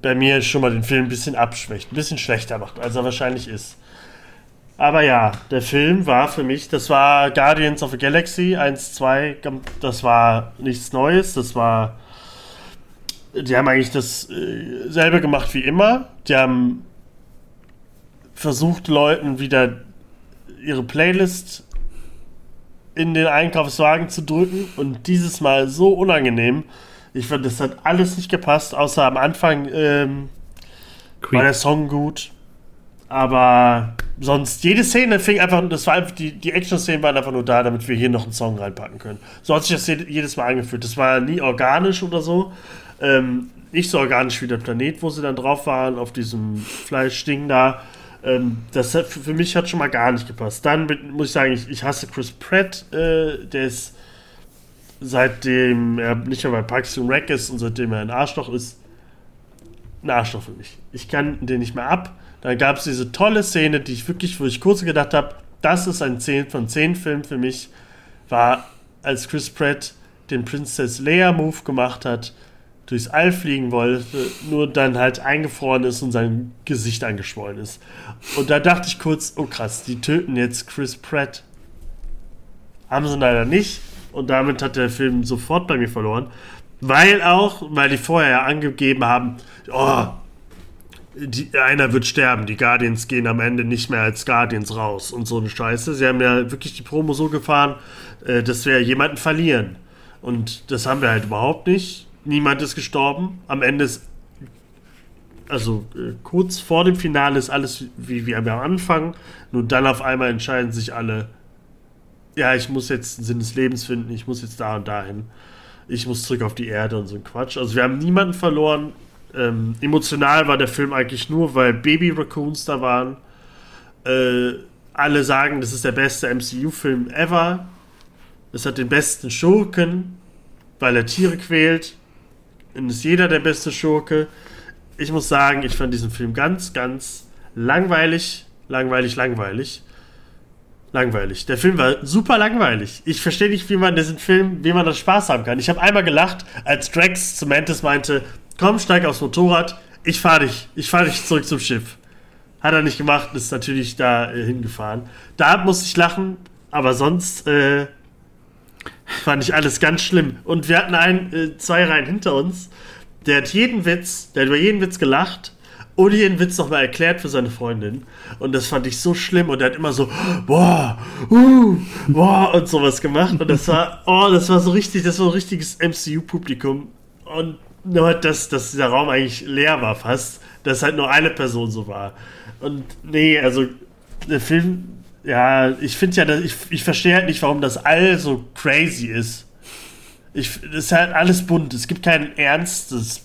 bei mir schon mal den Film ein bisschen abschwächt, ein bisschen schlechter macht, als er wahrscheinlich ist. Aber ja, der Film war für mich, das war Guardians of the Galaxy 1, 2, das war nichts Neues, das war. Die haben eigentlich dasselbe äh, gemacht wie immer. Die haben versucht, Leuten wieder ihre Playlist in den Einkaufswagen zu drücken und dieses Mal so unangenehm. Ich fand, das hat alles nicht gepasst, außer am Anfang ähm, war der Song gut. Aber sonst, jede Szene fing einfach, das war einfach, die, die Action-Szenen waren einfach nur da, damit wir hier noch einen Song reinpacken können. So hat sich das jedes Mal angefühlt. Das war nie organisch oder so. Ähm, nicht so organisch wie der Planet, wo sie dann drauf waren, auf diesem Fleischding da. Ähm, das hat, für mich hat schon mal gar nicht gepasst. Dann muss ich sagen, ich, ich hasse Chris Pratt. Äh, der ist seitdem er nicht mehr bei Parks and Rec ist und seitdem er ein Arschloch ist, ein Arschloch für mich. Ich kann den nicht mehr ab. Dann gab es diese tolle Szene, die ich wirklich, wo ich kurz gedacht habe, das ist ein 10 von 10 Film für mich, war, als Chris Pratt den Princess Leia Move gemacht hat durchs All fliegen wollte, nur dann halt eingefroren ist und sein Gesicht angeschwollen ist. Und da dachte ich kurz, oh krass, die töten jetzt Chris Pratt. Haben sie leider nicht. Und damit hat der Film sofort bei mir verloren. Weil auch, weil die vorher ja angegeben haben, oh, die, einer wird sterben, die Guardians gehen am Ende nicht mehr als Guardians raus und so eine Scheiße. Sie haben ja wirklich die Promo so gefahren, äh, dass wir jemanden verlieren. Und das haben wir halt überhaupt nicht niemand ist gestorben. Am Ende ist, also äh, kurz vor dem Finale ist alles wie, wie am Anfang. Nur dann auf einmal entscheiden sich alle, ja, ich muss jetzt einen Sinn des Lebens finden, ich muss jetzt da und dahin. Ich muss zurück auf die Erde und so ein Quatsch. Also wir haben niemanden verloren. Ähm, emotional war der Film eigentlich nur, weil Baby Raccoons da waren. Äh, alle sagen, das ist der beste MCU-Film ever. Es hat den besten Schurken, weil er Tiere quält und ist jeder der beste Schurke. Ich muss sagen, ich fand diesen Film ganz, ganz langweilig, langweilig, langweilig. Langweilig. Der Film war super langweilig. Ich verstehe nicht, wie man diesen Film, wie man das Spaß haben kann. Ich habe einmal gelacht, als Drax zu Mantis meinte, komm, steig aufs Motorrad, ich fahre dich, ich fahre dich zurück zum Schiff. Hat er nicht gemacht, ist natürlich da äh, hingefahren. Da musste ich lachen, aber sonst äh, Fand ich alles ganz schlimm. Und wir hatten einen, äh, zwei Reihen hinter uns, der hat jeden Witz, der hat über jeden Witz gelacht und jeden Witz nochmal erklärt für seine Freundin. Und das fand ich so schlimm. Und er hat immer so, boah, uh, boah, und sowas gemacht. Und das war, oh, das war so richtig, das war ein richtiges MCU-Publikum. Und nur, dass, dass dieser Raum eigentlich leer war fast, dass halt nur eine Person so war. Und nee, also der Film ja, ich finde ja, ich, ich verstehe halt nicht, warum das All so crazy ist. Ich, das ist halt alles bunt. Es gibt kein ernstes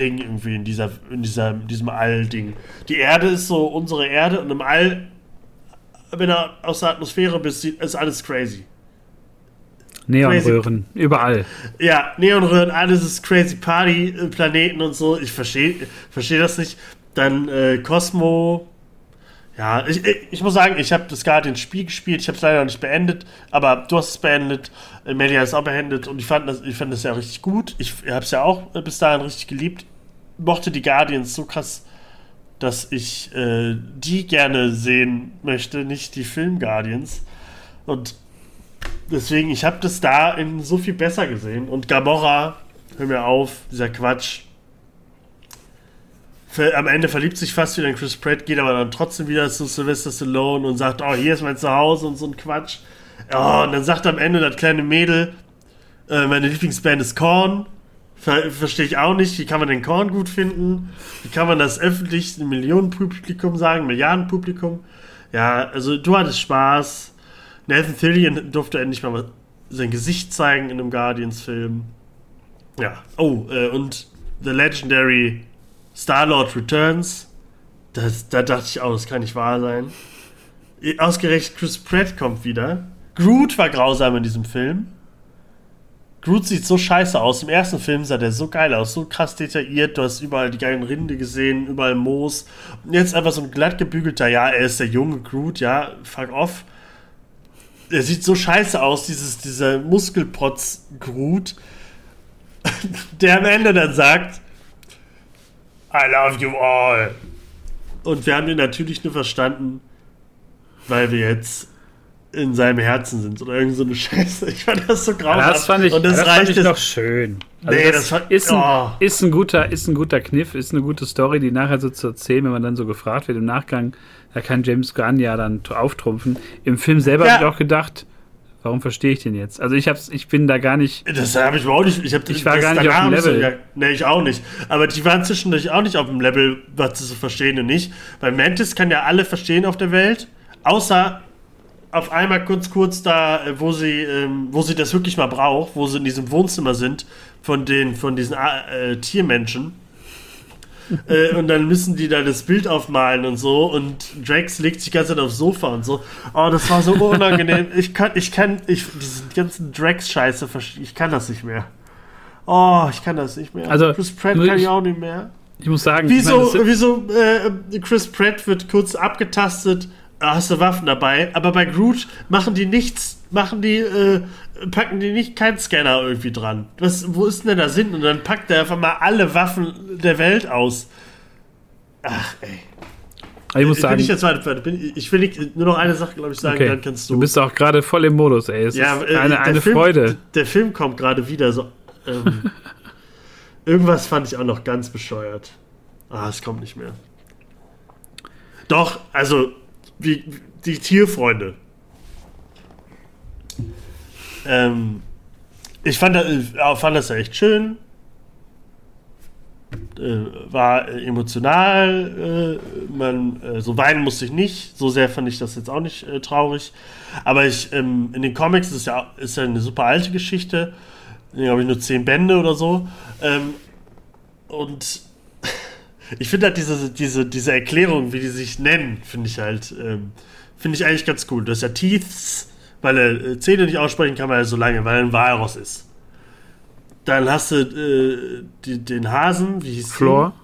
Ding irgendwie in, dieser, in, dieser, in diesem All-Ding. Die Erde ist so unsere Erde und im All, wenn du aus der Atmosphäre bist, ist alles crazy. Neonröhren, crazy. überall. Ja, Neonröhren, alles ist crazy Party, äh, Planeten und so. Ich verstehe versteh das nicht. Dann äh, Cosmo, ja, ich, ich muss sagen, ich habe das gerade ins Spiel gespielt. Ich habe es leider noch nicht beendet, aber du hast es beendet. Hat es auch beendet und ich fand das, ich fand das ja richtig gut. Ich habe es ja auch äh, bis dahin richtig geliebt. Mochte die Guardians so krass, dass ich äh, die gerne sehen möchte, nicht die Film Guardians. Und deswegen, ich habe das da in so viel besser gesehen. Und Gamora, hör mir auf, dieser Quatsch am Ende verliebt sich fast wieder in Chris Pratt, geht aber dann trotzdem wieder zu Sylvester Stallone und sagt, oh, hier ist mein Zuhause und so ein Quatsch. Oh, und dann sagt am Ende das kleine Mädel, äh, meine Lieblingsband ist Korn. Ver Verstehe ich auch nicht. Wie kann man den Korn gut finden? Wie kann man das öffentlich ein Millionenpublikum sagen, Milliardenpublikum? Ja, also du hattest Spaß. Nathan Fillion durfte endlich mal sein Gesicht zeigen in einem Guardians-Film. Ja. Oh, äh, und The Legendary Star-Lord Returns. Das, da dachte ich auch, das kann nicht wahr sein. Ausgerechnet Chris Pratt kommt wieder. Groot war grausam in diesem Film. Groot sieht so scheiße aus. Im ersten Film sah der so geil aus, so krass detailliert. Du hast überall die geilen Rinde gesehen, überall Moos. Und jetzt einfach so ein glatt gebügelter, ja, er ist der junge Groot, ja, fuck off. Er sieht so scheiße aus, dieses, dieser Muskelprotz Groot, der am Ende dann sagt, I love you all. Und wir haben ihn natürlich nur verstanden, weil wir jetzt in seinem Herzen sind oder irgend so eine Scheiße. Ich fand das so grausam. Ja, das fand ich, und das, das reicht fand ich noch schön. Also nee, das, das ist, ein, oh. ist, ein guter, ist ein guter Kniff, ist eine gute Story, die nachher so zu erzählen, wenn man dann so gefragt wird im Nachgang, da kann James Gunn ja dann auftrumpfen. Im Film selber Ja. habe ich auch gedacht, warum verstehe ich den jetzt? Also ich hab's, ich bin da gar nicht. Das habe ich überhaupt nicht. Ich, hab, Ich war gar nicht auf dem Level. So, nee, ich auch nicht. Aber die waren zwischendurch auch nicht auf dem Level, was sie so verstehen und nicht. Weil Mantis kann ja alle verstehen auf der Welt, außer auf einmal kurz, kurz da, äh, wo sie, ähm, wo sie das wirklich mal braucht, wo sie in diesem Wohnzimmer sind von den, von diesen äh, Tiermenschen. äh, und dann müssen die da das Bild aufmalen und so und Drax legt sich die ganze Zeit aufs Sofa und so. Oh, das war so unangenehm. Ich kann, ich kann, ich, diesen ganzen Drax-Scheiße, ich kann das nicht mehr. Oh, ich kann das nicht mehr. Also, Chris Pratt kann ich ich- auch nicht mehr. Ich muss sagen, ich Wieso, meine, das- wieso äh, Chris Pratt wird kurz abgetastet, hast du Waffen dabei, aber bei Groot machen die nichts, machen die, äh, packen die nicht keinen Scanner irgendwie dran. Was, wo ist denn der Sinn? Und dann packt er einfach mal alle Waffen der Welt aus. Ach, ey. ich muss bin sagen, ich jetzt warte, bin, ich will nicht, nur noch eine Sache, glaube ich, sagen, okay, dann kannst du. du bist auch gerade voll im Modus, ey. Es ja, ist äh, eine, eine Film, Freude. Der Film kommt gerade wieder so. Ähm, irgendwas fand ich auch noch ganz bescheuert. Ah, es kommt nicht mehr. Doch, also, wie, die Tierfreunde. Ähm, ich fand, das- äh, fand das ja echt schön. Äh, war emotional. Äh, man, äh, so weinen musste ich nicht. So sehr fand ich das jetzt auch nicht äh, traurig. Aber ich, ähm, in den Comics ist ja, ist ja eine super alte Geschichte. Glaube ich nur zehn Bände oder so. Ähm, und ich finde halt diese, diese, diese Erklärung, wie die sich nennen, finde ich halt, ähm, finde ich eigentlich ganz cool. Das ist ja Teeths, weil er äh, Zähne nicht aussprechen kann, weil er so lange, weil er ein Walross ist. Dann hast du äh, die, den Hasen, wie hieß die? Floor.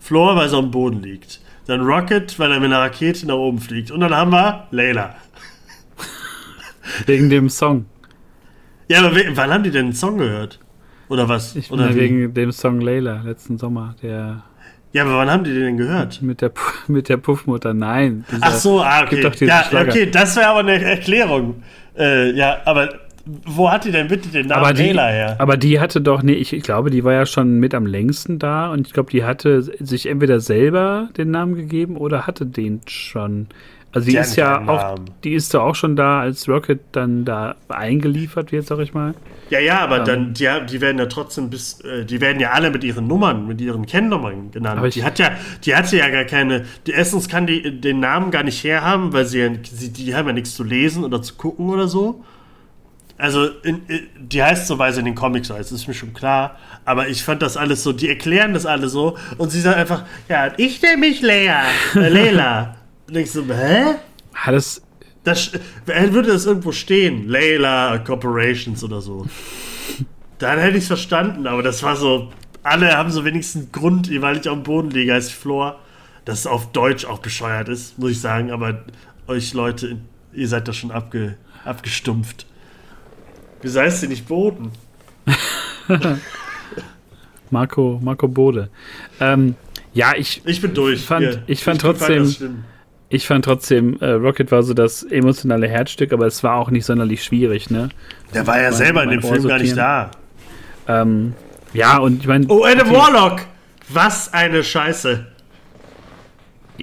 Floor, weil er dem Boden liegt. Dann Rocket, weil er mit einer Rakete nach oben fliegt. Und dann haben wir Layla. Wegen dem Song. Ja, aber wann haben die denn einen Song gehört? Oder was? Ich Oder wegen dem Song Layla letzten Sommer, der Ja, aber wann haben die den denn gehört? mit der, mit der Puffmutter. Nein. dieser- Ach so, ah, okay. Ja, Schlager. okay, das wäre aber eine Erklärung. Äh, ja, aber wo hat die denn bitte den Namen Aber die, Layla her? aber die hatte doch, nee, ich, ich glaube, die war ja schon mit am längsten da und ich glaube, die hatte sich entweder selber den Namen gegeben oder hatte den schon. Also die, Die ist ja auch, Namen. die ist doch auch schon da, als Rocket dann da eingeliefert wird, sag ich mal. Ja, ja, aber Ähm. dann, die, die werden ja trotzdem bis, äh, die werden ja alle mit ihren Nummern, mit ihren Kennnummern genannt. Aber die hat ja, die hatte ja gar keine, die erstens kann die den Namen gar nicht herhaben, weil sie, ja, sie die haben ja nichts zu lesen oder zu gucken oder so. Also, in, in, die heißt so, weil sie in den Comics heißt, ist mir schon klar. Aber ich fand das alles so, die erklären das alle so und sie sagen einfach, ja, ich nenne mich Leia, äh, Leila. Und ich so, hä? Hat es, Das, würde das irgendwo stehen? Layla Corporations oder so. Dann hätte ich es verstanden, aber das war so. Alle haben so wenigstens Grund, weil ich auf dem Boden liege als Floor. Dass es auf Deutsch auch bescheuert ist, muss ich sagen. Aber euch Leute, ihr seid da schon abge, abgestumpft. Wieso heißt sie nicht Boden? Marco, Marco Bode. Ähm, ja, ich, Ich bin durch. Ich fand- Hier. ich fand fand trotzdem- das. Ich fand trotzdem, äh, Rocket war so das emotionale Herzstück, aber es war auch nicht sonderlich schwierig, ne? Der war ja selber in dem Film gar nicht da. Ähm, ja, und ich meine. Oh, Adam Warlock! Was eine Scheiße.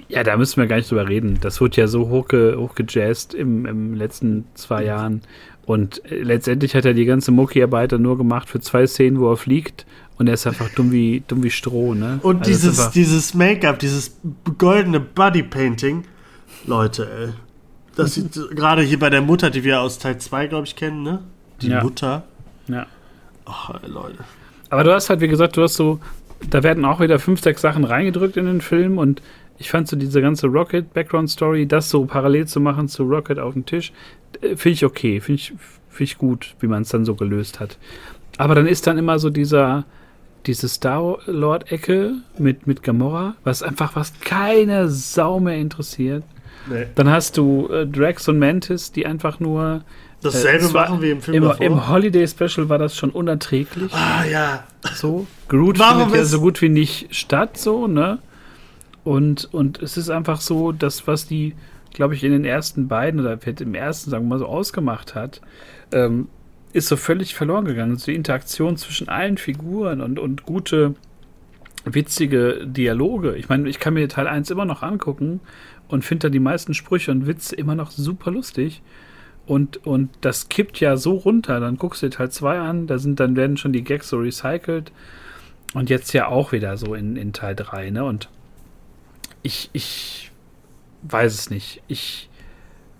Ja, da müssen wir gar nicht drüber reden. Das wurde ja so hochge hochgejazzt im, im letzten zwei Jahren. Und äh, letztendlich hat er die ganze Mucki-Arbeit dann nur gemacht für zwei Szenen, wo er fliegt. Und er ist einfach dumm wie, dumm wie Stroh, ne? Und Also dieses, dieses Make-up, dieses goldene Bodypainting, Leute, ey. Das sieht gerade hier bei der Mutter, die wir aus Teil 2, glaube ich, kennen, ne? Die Ja. Mutter. ja. Ach, ey, Leute. Aber du hast halt, wie gesagt, du hast so, da werden auch wieder fünf, sechs Sachen reingedrückt in den Film und ich fand so diese ganze Rocket-Background-Story, das so parallel zu machen zu Rocket auf dem Tisch, äh, finde ich okay, finde ich, find ich gut, wie man es dann so gelöst hat. Aber dann ist dann immer so dieser, diese Star-Lord-Ecke mit, mit Gamora, was einfach was keine Sau mehr interessiert. Nee. Dann hast du äh, Drax und Mantis, die einfach nur. Dasselbe äh, machen wie im Film. Im, Im Holiday Special war das schon unerträglich. Ah, ja. So. Groot Warum findet ja so gut wie nicht statt, so, ne? Und, und es ist einfach so, dass was die, glaube ich, in den ersten beiden oder im ersten, sagen wir mal so, ausgemacht hat, ähm, ist so völlig verloren gegangen. So die Interaktion zwischen allen Figuren und, und gute, witzige Dialoge. Ich meine, ich kann mir Teil 1 immer noch angucken und finde da die meisten Sprüche und Witze immer noch super lustig. Und, und das kippt ja so runter. Dann guckst du dir Teil 2 an, da sind, dann werden schon die Gags so recycelt. Und jetzt ja auch wieder so in, in Teil 3, ne? Und ich, ich weiß es nicht. Ich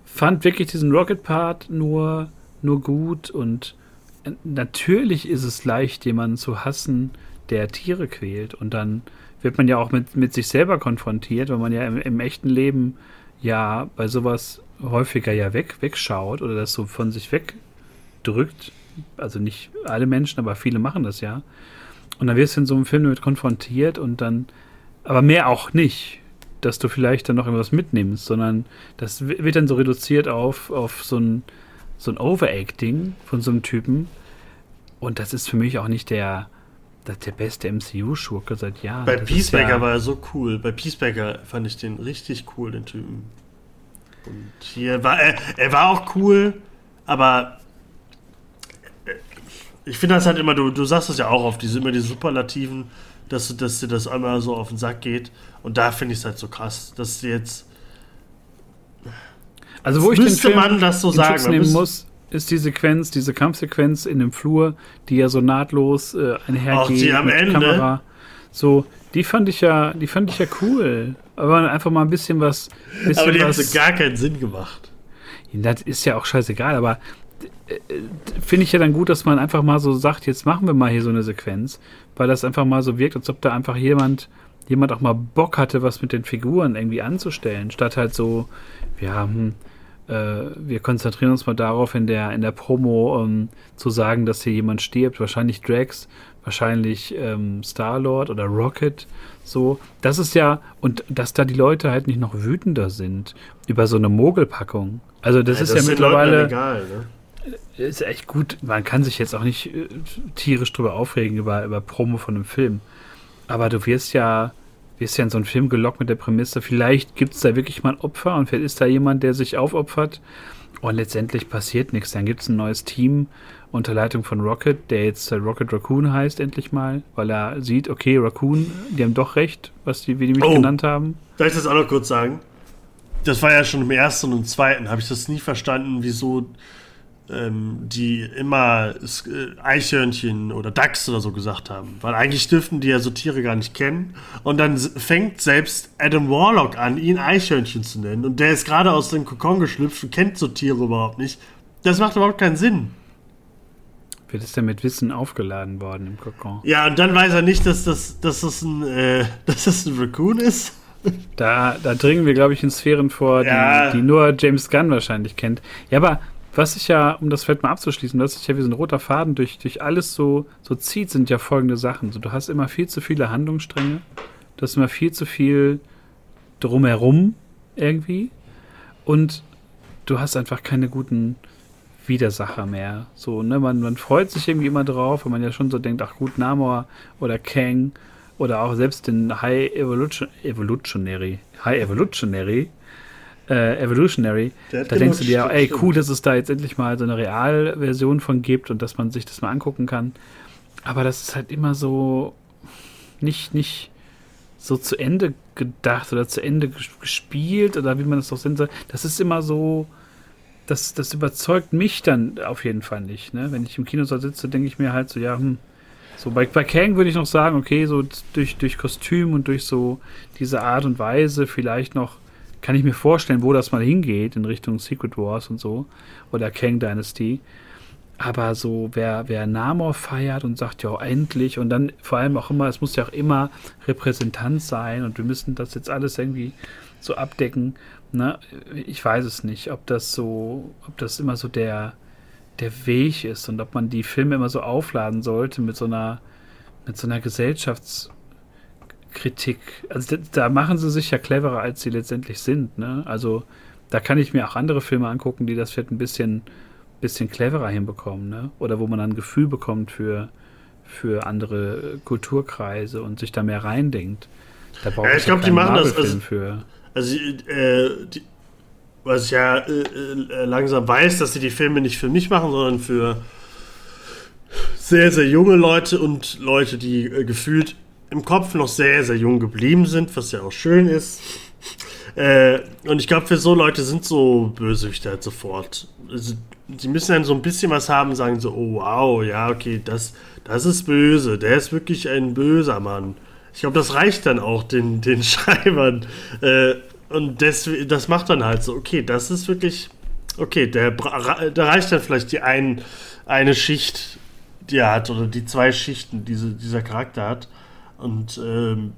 fand wirklich diesen Rocket-Part nur, nur gut und natürlich ist es leicht, jemanden zu hassen, der Tiere quält. Und dann wird man ja auch mit, mit sich selber konfrontiert, weil man ja im, im echten Leben ja bei sowas häufiger ja weg, wegschaut oder das so von sich wegdrückt. Also nicht alle Menschen, aber viele machen das ja. Und dann wirst du in so einem Film damit konfrontiert und dann, aber mehr auch nicht, dass du vielleicht dann noch irgendwas mitnimmst, sondern das wird dann so reduziert auf, auf so ein, so ein Overacting von so einem Typen. Und das ist für mich auch nicht der, das der beste MCU-Schurke seit Jahren. Bei Peacemaker ja war er so cool. Bei Peacemaker fand ich den richtig cool, den Typen. Und hier war er, er war auch cool, aber äh, ich finde das halt immer, du, du sagst das ja auch oft, diese, immer die Superlativen, dass, dass dir das einmal so auf den Sack geht. Und da finde ich es halt so krass, dass jetzt. Also, wo ich den Film man das so sagen nehmen muss, ist die Sequenz, diese Kampfsequenz in dem Flur, die ja so nahtlos äh, einhergeht mit Ende. Kamera. So, die fand ich ja, die fand ich ja cool. Aber einfach mal ein bisschen was. Bisschen aber die was, haben so gar keinen Sinn gemacht. Das ist ja auch scheißegal, aber äh, finde ich ja dann gut, dass man einfach mal so sagt, jetzt machen wir mal hier so eine Sequenz, weil das einfach mal so wirkt, als ob da einfach jemand, jemand auch mal Bock hatte, was mit den Figuren irgendwie anzustellen, statt halt so, wir haben äh, wir konzentrieren uns mal darauf, in der, in der Promo ähm, zu sagen, dass hier jemand stirbt. Wahrscheinlich Drax, wahrscheinlich ähm, Star-Lord oder Rocket. So, das ist ja, und dass da die Leute halt nicht noch wütender sind über so eine Mogelpackung. Also, das ja, ist das ja mittlerweile. Egal, ne? Ist echt gut. Man kann sich jetzt auch nicht äh, tierisch drüber aufregen über, über Promo von einem Film. Aber du wirst ja wirst ja in so einen Film gelockt mit der Prämisse, vielleicht gibt es da wirklich mal ein Opfer und vielleicht ist da jemand, der sich aufopfert und letztendlich passiert nichts. Dann gibt es ein neues Team unter Leitung von Rocket, der jetzt Rocket Raccoon heißt, endlich mal, weil er sieht, okay, Raccoon, die haben doch recht, was die, wie die mich oh, genannt haben. Darf ich das auch noch kurz sagen? Das war ja schon im ersten und im zweiten, habe ich das nie verstanden, wieso ähm, die immer äh, Eichhörnchen oder Dachs oder so gesagt haben. Weil eigentlich dürften die ja so Tiere gar nicht kennen. Und dann fängt selbst Adam Warlock an, ihn Eichhörnchen zu nennen. Und der ist gerade aus dem Kokon geschlüpft und kennt so Tiere überhaupt nicht. Das macht überhaupt keinen Sinn. Wird es denn mit Wissen aufgeladen worden im Kokon? Ja, und dann weiß er nicht, dass das, dass das, ein, äh, dass das ein Raccoon ist. Da, da dringen wir, glaube ich, in Sphären vor, ja. die, die nur James Gunn wahrscheinlich kennt. Ja, aber was sich ja, um das vielleicht mal abzuschließen, was sich ja wie so ein roter Faden durch, durch alles so, so zieht, sind ja folgende Sachen. So, du hast immer viel zu viele Handlungsstränge, du hast immer viel zu viel drumherum irgendwie und du hast einfach keine guten Widersacher mehr. So, ne, man, man freut sich irgendwie immer drauf, wenn man ja schon so denkt, ach gut, Namor oder Kang oder auch selbst den High Evolution, Evolutionary, High Evolutionary äh, Evolutionary, da denkst du dir, ey, cool, dass es da jetzt endlich mal so eine Realversion von gibt und dass man sich das mal angucken kann. Aber das ist halt immer so nicht, nicht so zu Ende gedacht oder zu Ende gespielt oder wie man das auch sehen soll. Das ist immer so, das, das überzeugt mich dann auf jeden Fall nicht. Ne? Wenn ich im Kino sitze, denke ich mir halt so, ja, hm, so bei, bei Kang würde ich noch sagen, okay, so durch, durch Kostüm und durch so diese Art und Weise vielleicht noch kann ich mir vorstellen, wo das mal hingeht in Richtung Secret Wars und so oder Kang Dynasty. Aber so, wer, wer Namor feiert und sagt, ja, endlich, und dann vor allem auch immer, es muss ja auch immer Repräsentant sein und wir müssen das jetzt alles irgendwie so abdecken. Ne? Ich weiß es nicht, ob das so, ob das immer so der, der Weg ist und ob man die Filme immer so aufladen sollte mit so einer, mit so einer Gesellschaftskritik. Also da, machen sie sich ja cleverer, als sie letztendlich sind. Ne? Also da kann ich mir auch andere Filme angucken, die das vielleicht ein bisschen bisschen cleverer hinbekommen, ne? Oder wo man dann ein Gefühl bekommt für, für andere Kulturkreise und sich da mehr reindenkt. Da braucht ja, ich glaube, die machen das also, für. Also, äh, die, was ich ja äh, äh, langsam weiß, dass sie die Filme nicht für mich machen, sondern für sehr, sehr junge Leute und Leute, die äh, gefühlt im Kopf noch sehr, sehr jung geblieben sind, was ja auch schön ist. Äh, und ich glaube, für so Leute sind so Bösewichte halt sofort. Also, die müssen dann so ein bisschen was haben und sagen so, oh wow, ja, okay, das, das ist böse, der ist wirklich ein böser Mann. Ich glaube, das reicht dann auch den, den Schreibern. Äh, und das, das macht dann halt so, okay, das ist wirklich, okay, der, da reicht dann vielleicht die ein, eine Schicht, die er hat, oder die zwei Schichten, die diese, dieser Charakter hat. Und ähm,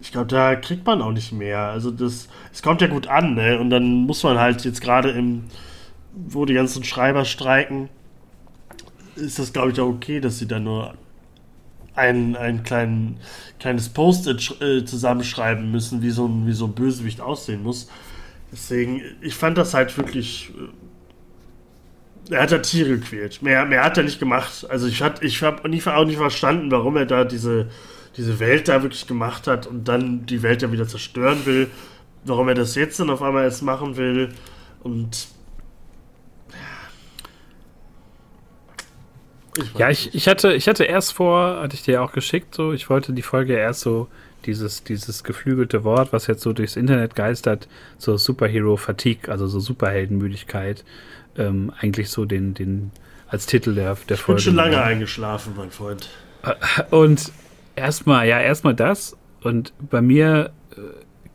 ich glaube, da kriegt man auch nicht mehr. Also das, es kommt ja gut an, ne? Und dann muss man halt jetzt gerade im wo die ganzen Schreiber streiken, ist das, glaube ich, auch okay, dass sie da nur ein, ein klein, kleines Post-it äh, zusammenschreiben müssen, wie so, ein, wie so ein Bösewicht aussehen muss. Deswegen, ich fand das halt wirklich. Er hat da Tiere gequält. Mehr, mehr hat er nicht gemacht. Also ich, ich habe auch nicht verstanden, warum er da diese, diese Welt da wirklich gemacht hat und dann die Welt ja wieder zerstören will. Warum er das jetzt dann auf einmal erst machen will. Und Ich ja, ich, ich, hatte, ich hatte erst vor, hatte ich dir auch geschickt, so, ich wollte die Folge erst so, dieses, dieses geflügelte Wort, was jetzt so durchs Internet geistert, so Superhero Fatigue, also so Superheldenmüdigkeit, ähm, eigentlich so den, den, als Titel der, der ich Folge. Ich bin schon lange eingeschlafen, mein Freund. Und erstmal, ja, erstmal das. Und bei mir äh,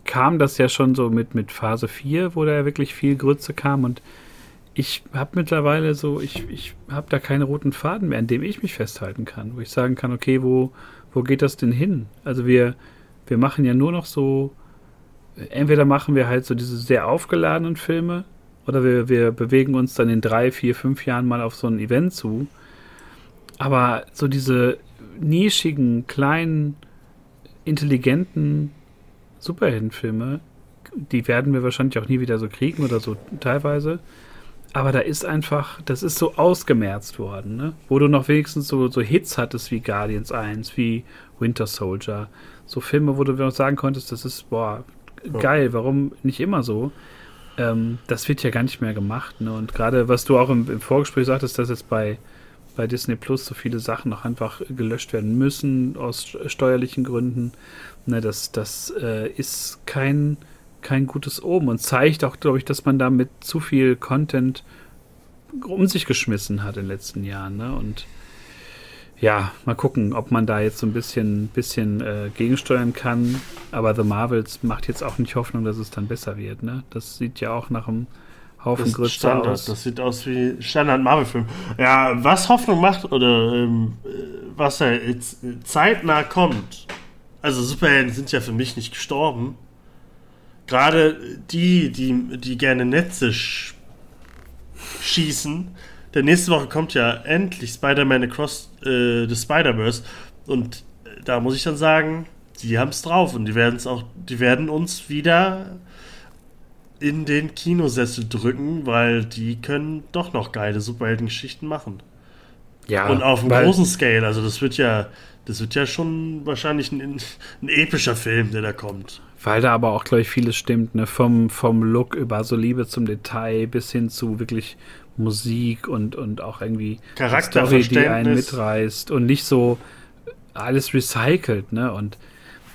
kam das ja schon so mit, mit Phase 4, wo da ja wirklich viel Grütze kam und ich habe mittlerweile so, ich, ich habe da keine roten Faden mehr, an dem ich mich festhalten kann, wo ich sagen kann, okay, wo, wo geht das denn hin? Also wir, wir machen ja nur noch so, entweder machen wir halt so diese sehr aufgeladenen Filme oder wir, wir bewegen uns dann in drei, vier, fünf Jahren mal auf so ein Event zu. Aber so diese nischigen, kleinen, intelligenten Superheldenfilme, die werden wir wahrscheinlich auch nie wieder so kriegen oder so teilweise. Aber da ist einfach, das ist so ausgemerzt worden, ne? Wo du noch wenigstens so, so Hits hattest wie Guardians 1, wie Winter Soldier. So Filme, wo du noch sagen konntest, das ist, boah, geil, warum nicht immer so? Ähm, das wird ja gar nicht mehr gemacht, ne? Und gerade, was du auch im, im, Vorgespräch sagtest, dass jetzt bei, bei Disney Plus so viele Sachen noch einfach gelöscht werden müssen, aus steuerlichen Gründen. Ne, das das äh, ist kein kein gutes Oben und zeigt auch, glaube ich, dass man da mit zu viel Content um sich geschmissen hat in den letzten Jahren. Ne? Und ja, mal gucken, ob man da jetzt so ein bisschen, bisschen äh, gegensteuern kann. Aber The Marvels macht jetzt auch nicht Hoffnung, dass es dann besser wird. Ne? Das sieht ja auch nach einem Haufen Grütze Standard, aus. Das sieht aus wie Standard Marvel-Film. Ja, was Hoffnung macht oder ähm, was ja jetzt zeitnah kommt. Also Superhelden sind ja für mich nicht gestorben gerade die, die, die gerne Netze sch schießen, denn nächste Woche kommt ja endlich Spider-Man Across äh, the Spider-Verse und äh, da muss ich dann sagen, die haben es drauf und die werden es auch, die werden uns wieder in den Kinosessel drücken, weil die können doch noch geile Superheldengeschichten machen. Ja. Und auf einem großen Scale, also das wird ja, das wird ja schon wahrscheinlich ein, ein epischer Film, der da kommt. Weil da aber auch, glaube ich, vieles stimmt, ne? Vom, vom Look über so Liebe zum Detail bis hin zu wirklich Musik und, und auch irgendwie Story, die einen mitreißt und nicht so alles recycelt, ne? Und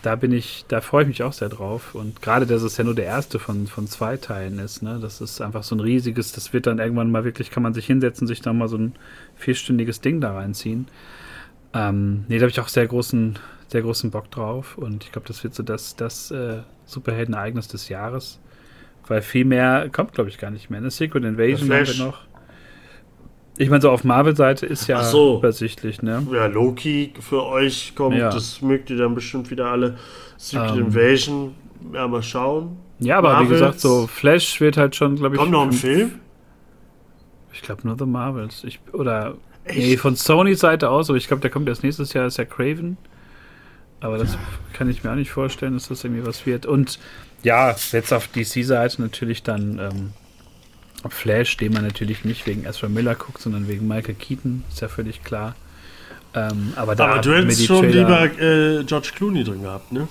da bin ich, da freue ich mich auch sehr drauf. Und gerade, dass es ja nur der erste von, von zwei Teilen ist, ne? Das ist einfach so ein riesiges, das wird dann irgendwann mal wirklich, kann man sich hinsetzen, sich da mal so ein vierstündiges Ding da reinziehen. Ähm, nee, da habe ich auch sehr großen, sehr großen Bock drauf und ich glaube, das wird so das, das äh, Superhelden-Ereignis des Jahres. Weil viel mehr kommt, glaube ich, gar nicht mehr. Eine Secret Invasion haben wir noch. Ich meine, so auf Marvel-Seite ist ja so. übersichtlich, ne? Ja, Loki für euch kommt, ja. das mögt ihr dann bestimmt wieder alle. Secret ähm. Invasion, ja, mal schauen. Ja, aber Marvels. wie gesagt, so Flash wird halt schon, glaube ich. Kommt noch ein Film? Ich glaube nur The Marvels. Ich, oder. Echt? Nee, von Sony Seite aus, aber ich glaube, der kommt erst nächstes Jahr, ist ja Craven. Aber das kann ich mir auch nicht vorstellen, dass das irgendwie was wird. Und ja, jetzt auf DC-Seite natürlich dann ähm, Flash, den man natürlich nicht wegen Ezra Miller guckt, sondern wegen Michael Keaton, ist ja völlig klar. Ähm, aber, da aber du hättest schon Trailer, lieber äh, George Clooney drin gehabt, ne?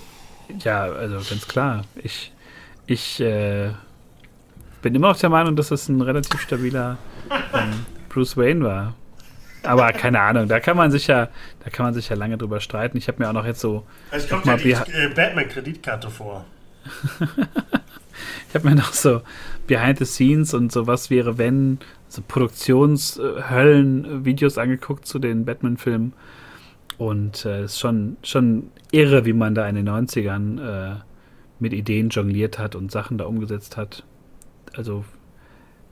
Ja, also ganz klar. Ich, ich äh, bin immer auf der Meinung, dass das ein relativ stabiler ähm, Bruce Wayne war. Aber keine Ahnung, da kann man sich ja, da kann man sich ja lange drüber streiten. Ich habe mir auch noch jetzt so. Also kommt ja die äh, Batman-Kreditkarte vor. ich habe mir noch so Behind the Scenes und so was wäre, wenn, so Produktionshöllen-Videos angeguckt zu den Batman-Filmen. Und es äh, ist schon, schon irre, wie man da in den 90ern äh, mit Ideen jongliert hat und Sachen da umgesetzt hat. Also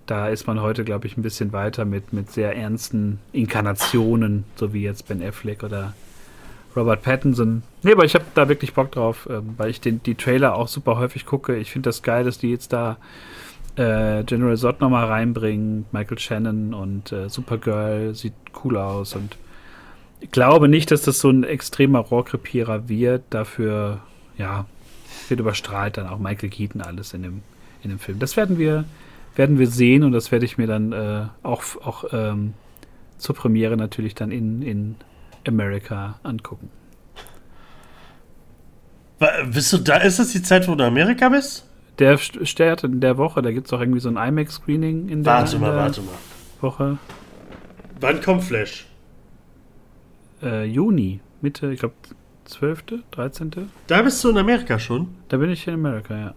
da ist man heute, glaube ich, ein bisschen weiter mit, mit sehr ernsten Inkarnationen, so wie jetzt Ben Affleck oder Robert Pattinson. Nee, aber ich habe da wirklich Bock drauf, äh, weil ich den, die Trailer auch super häufig gucke. Ich finde das geil, dass die jetzt da äh, General Zod nochmal reinbringen, Michael Shannon und äh, Supergirl sieht cool aus und ich glaube nicht, dass das so ein extremer Rohrkrepierer wird. Dafür, ja, wird überstrahlt dann auch Michael Keaton alles in dem, in dem Film. Das werden wir, werden wir sehen und das werde ich mir dann äh, auch, auch ähm, zur Premiere natürlich dann in, in America angucken. Bist du da? Ist das die Zeit, wo du Amerika bist? Der startet in der Woche, da gibt es auch irgendwie so ein IMAX-Screening in der, warte mal, in der warte mal. Woche. Wann kommt Flash? Äh, Juni, Mitte, ich glaube 12., 13. Da bist du in Amerika schon? Da bin ich in Amerika, ja.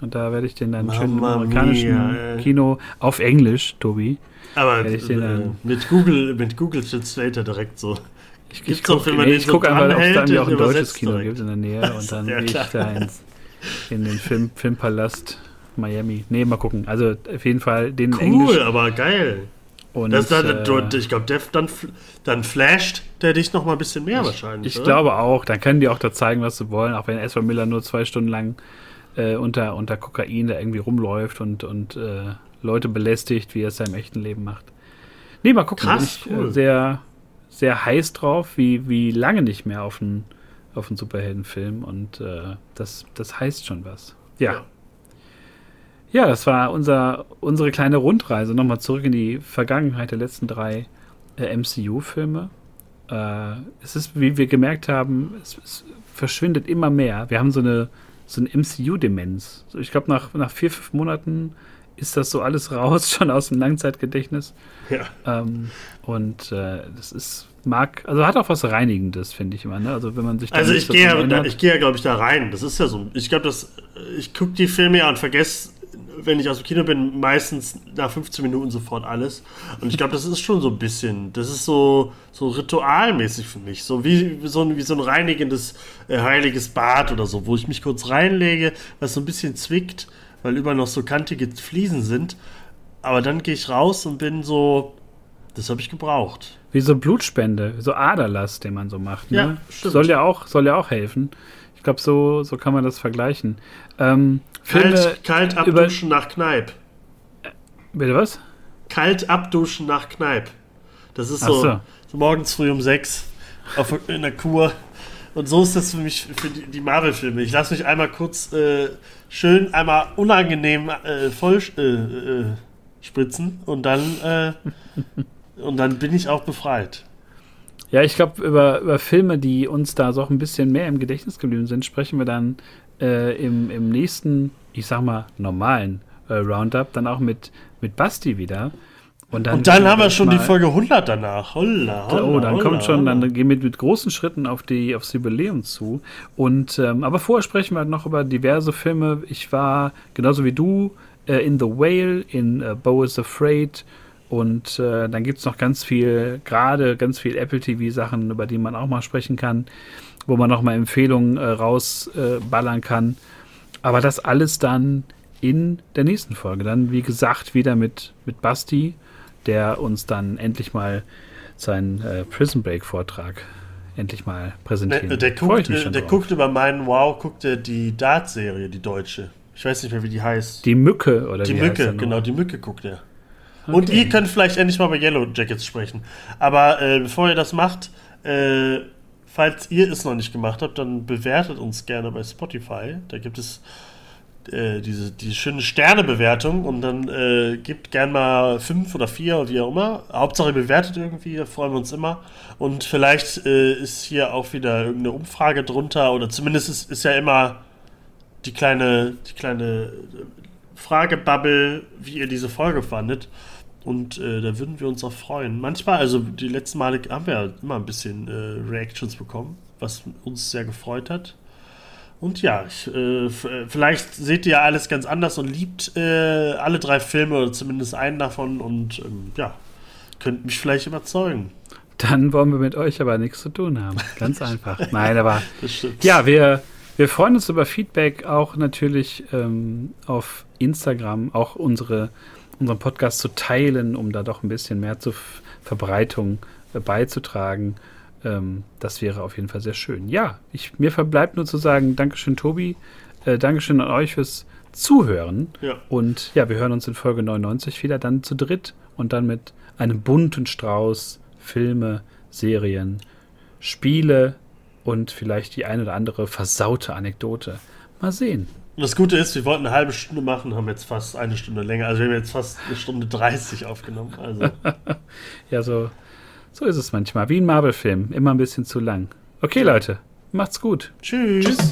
Und da werde ich den dann schön im amerikanischen mia, Kino auf Englisch, Tobi. Aber ich den dann mit Google, mit Google Translator direkt so. Ich, ich gucke nee, so guck einfach, ob es da irgendwie auch ein deutsches Kino direkt. gibt in der Nähe und dann ja, gehe ich da ins, in den Film, Filmpalast Miami. Nee, mal gucken. Also auf jeden Fall den cool, Englisch. Aber geil. Und, das dann, äh, ich glaube, dann, dann flasht der dich noch mal ein bisschen mehr ich, wahrscheinlich. Ich oder? glaube auch. Dann können die auch da zeigen, was sie wollen. Auch wenn Ezra Miller nur zwei Stunden lang äh, unter, unter Kokain da irgendwie rumläuft und, und äh, Leute belästigt, wie er es ja im echten Leben macht. Nee, mal gucken. Krass, bin ich äh, cool. sehr, sehr heiß drauf, wie, wie lange nicht mehr auf einen, auf einen Superheldenfilm. Und äh, das, das heißt schon was. ja. ja. Ja, das war unser, unsere kleine Rundreise. Nochmal zurück in die Vergangenheit der letzten drei äh, MCU-Filme. Äh, es ist, wie wir gemerkt haben, es, es, verschwindet immer mehr. Wir haben so eine, so eine MCU-Demenz. So, ich glaube, nach, nach vier, fünf Monaten ist das so alles raus, schon aus dem Langzeitgedächtnis. Ja. Ähm, und äh, das ist, mag, also hat auch was Reinigendes, finde ich immer. Ne? Also wenn man sich Also ich gehe ja, ich gehe ja, glaube ich, da rein. Das ist ja so. Ich glaube, dass ich gucke die Filme ja und vergesse wenn ich aus dem Kino bin, meistens nach 15 Minuten sofort alles. Und ich glaube, das ist schon so ein bisschen, das ist so, so ritualmäßig für mich. So wie, so, ein, wie so ein reinigendes, äh, heiliges Bad oder so, wo ich mich kurz reinlege, was so ein bisschen zwickt, weil überall noch so kantige Fliesen sind. Aber dann gehe ich raus und bin so, das habe ich gebraucht. Wie so Blutspende, so Aderlass, den man so macht. Ne? Ja, stimmt. Soll ja auch, soll ja auch helfen. Ich glaube, so, so kann man das vergleichen. Ähm, Kalt, kalt abduschen nach Kneipp. Bitte was? Kalt abduschen nach Kneipp. Das ist so, so. so, morgens früh um sechs auf, in der Kur. Und so ist das für mich, für die, die Marvel-Filme. Ich lasse mich einmal kurz äh, schön, einmal unangenehm äh, voll äh, äh spritzen und dann, äh, und dann bin ich auch befreit. Ja, ich glaube, über, über Filme, die uns da so ein bisschen mehr im Gedächtnis geblieben sind, sprechen wir dann äh, im, im nächsten, ich sag mal, normalen äh, Roundup dann auch mit, mit Basti wieder. Und dann, und dann haben wir schon mal, die Folge 100 danach. Holla, holla, oh, dann holla, kommt schon, dann gehen wir mit großen Schritten auf die, aufs Jubiläum zu. Und, ähm, aber vorher sprechen wir halt noch über diverse Filme. Ich war, genauso wie du, äh, in The Whale, in äh, Bo is Afraid. Und äh, dann gibt es noch ganz viel, gerade ganz viel Apple TV-Sachen, über die man auch mal sprechen kann wo man nochmal Empfehlungen äh, rausballern äh, kann. Aber das alles dann in der nächsten Folge. Dann, wie gesagt, wieder mit, mit Basti. der uns dann endlich mal seinen äh, Prison Break Vortrag endlich mal präsentieren. Der, der, guckt, äh, der guckt, über meinen Wow, guckt er die Dart-Serie, die deutsche. Ich weiß nicht mehr, wie die heißt. Die Mücke, oder Die Mücke, genau, die Mücke guckt er. Okay. Und ihr könnt vielleicht endlich mal bei Yellow Jackets sprechen. Aber äh, bevor ihr das macht, äh, falls ihr es noch nicht gemacht habt, dann bewertet uns gerne bei Spotify. Da gibt es äh, diese, diese schöne Sternebewertung und dann äh, gibt gern mal fünf oder vier oder wie auch immer. Hauptsache bewertet irgendwie, da freuen wir uns immer. Und vielleicht äh, ist hier auch wieder irgendeine Umfrage drunter oder zumindest ist, ist ja immer die kleine, die kleine Fragebubble, wie ihr diese Folge fandet. Und äh, da würden wir uns auch freuen. Manchmal, also die letzten Male haben wir immer ein bisschen äh, Reactions bekommen, was uns sehr gefreut hat. Und ja, ich, äh, vielleicht seht ihr ja alles ganz anders und liebt äh, alle drei Filme oder zumindest einen davon und ähm, ja, könnt mich vielleicht überzeugen. Dann wollen wir mit euch aber nichts zu tun haben. Ganz einfach. Nein, aber ja, wir, wir freuen uns über Feedback auch natürlich ähm, auf Instagram, auch unsere unseren Podcast zu teilen, um da doch ein bisschen mehr zur Verbreitung äh, beizutragen. Ähm, das wäre auf jeden Fall sehr schön. Ja, ich, mir verbleibt nur zu sagen, Dankeschön, Tobi. Äh, Dankeschön an euch fürs Zuhören. Ja. Und ja, wir hören uns in Folge 99 wieder, dann zu dritt und dann mit einem bunten Strauß Filme, Serien, Spiele und vielleicht die eine oder andere versaute Anekdote. Mal sehen. Und das Gute ist, wir wollten eine halbe Stunde machen, haben jetzt fast eine Stunde länger. Also wir haben jetzt fast eine Stunde 30 aufgenommen. Also. ja, so, so ist es manchmal. Wie ein Marvel-Film. Immer ein bisschen zu lang. Okay, Leute. Macht's gut. Tschüss. Tschüss.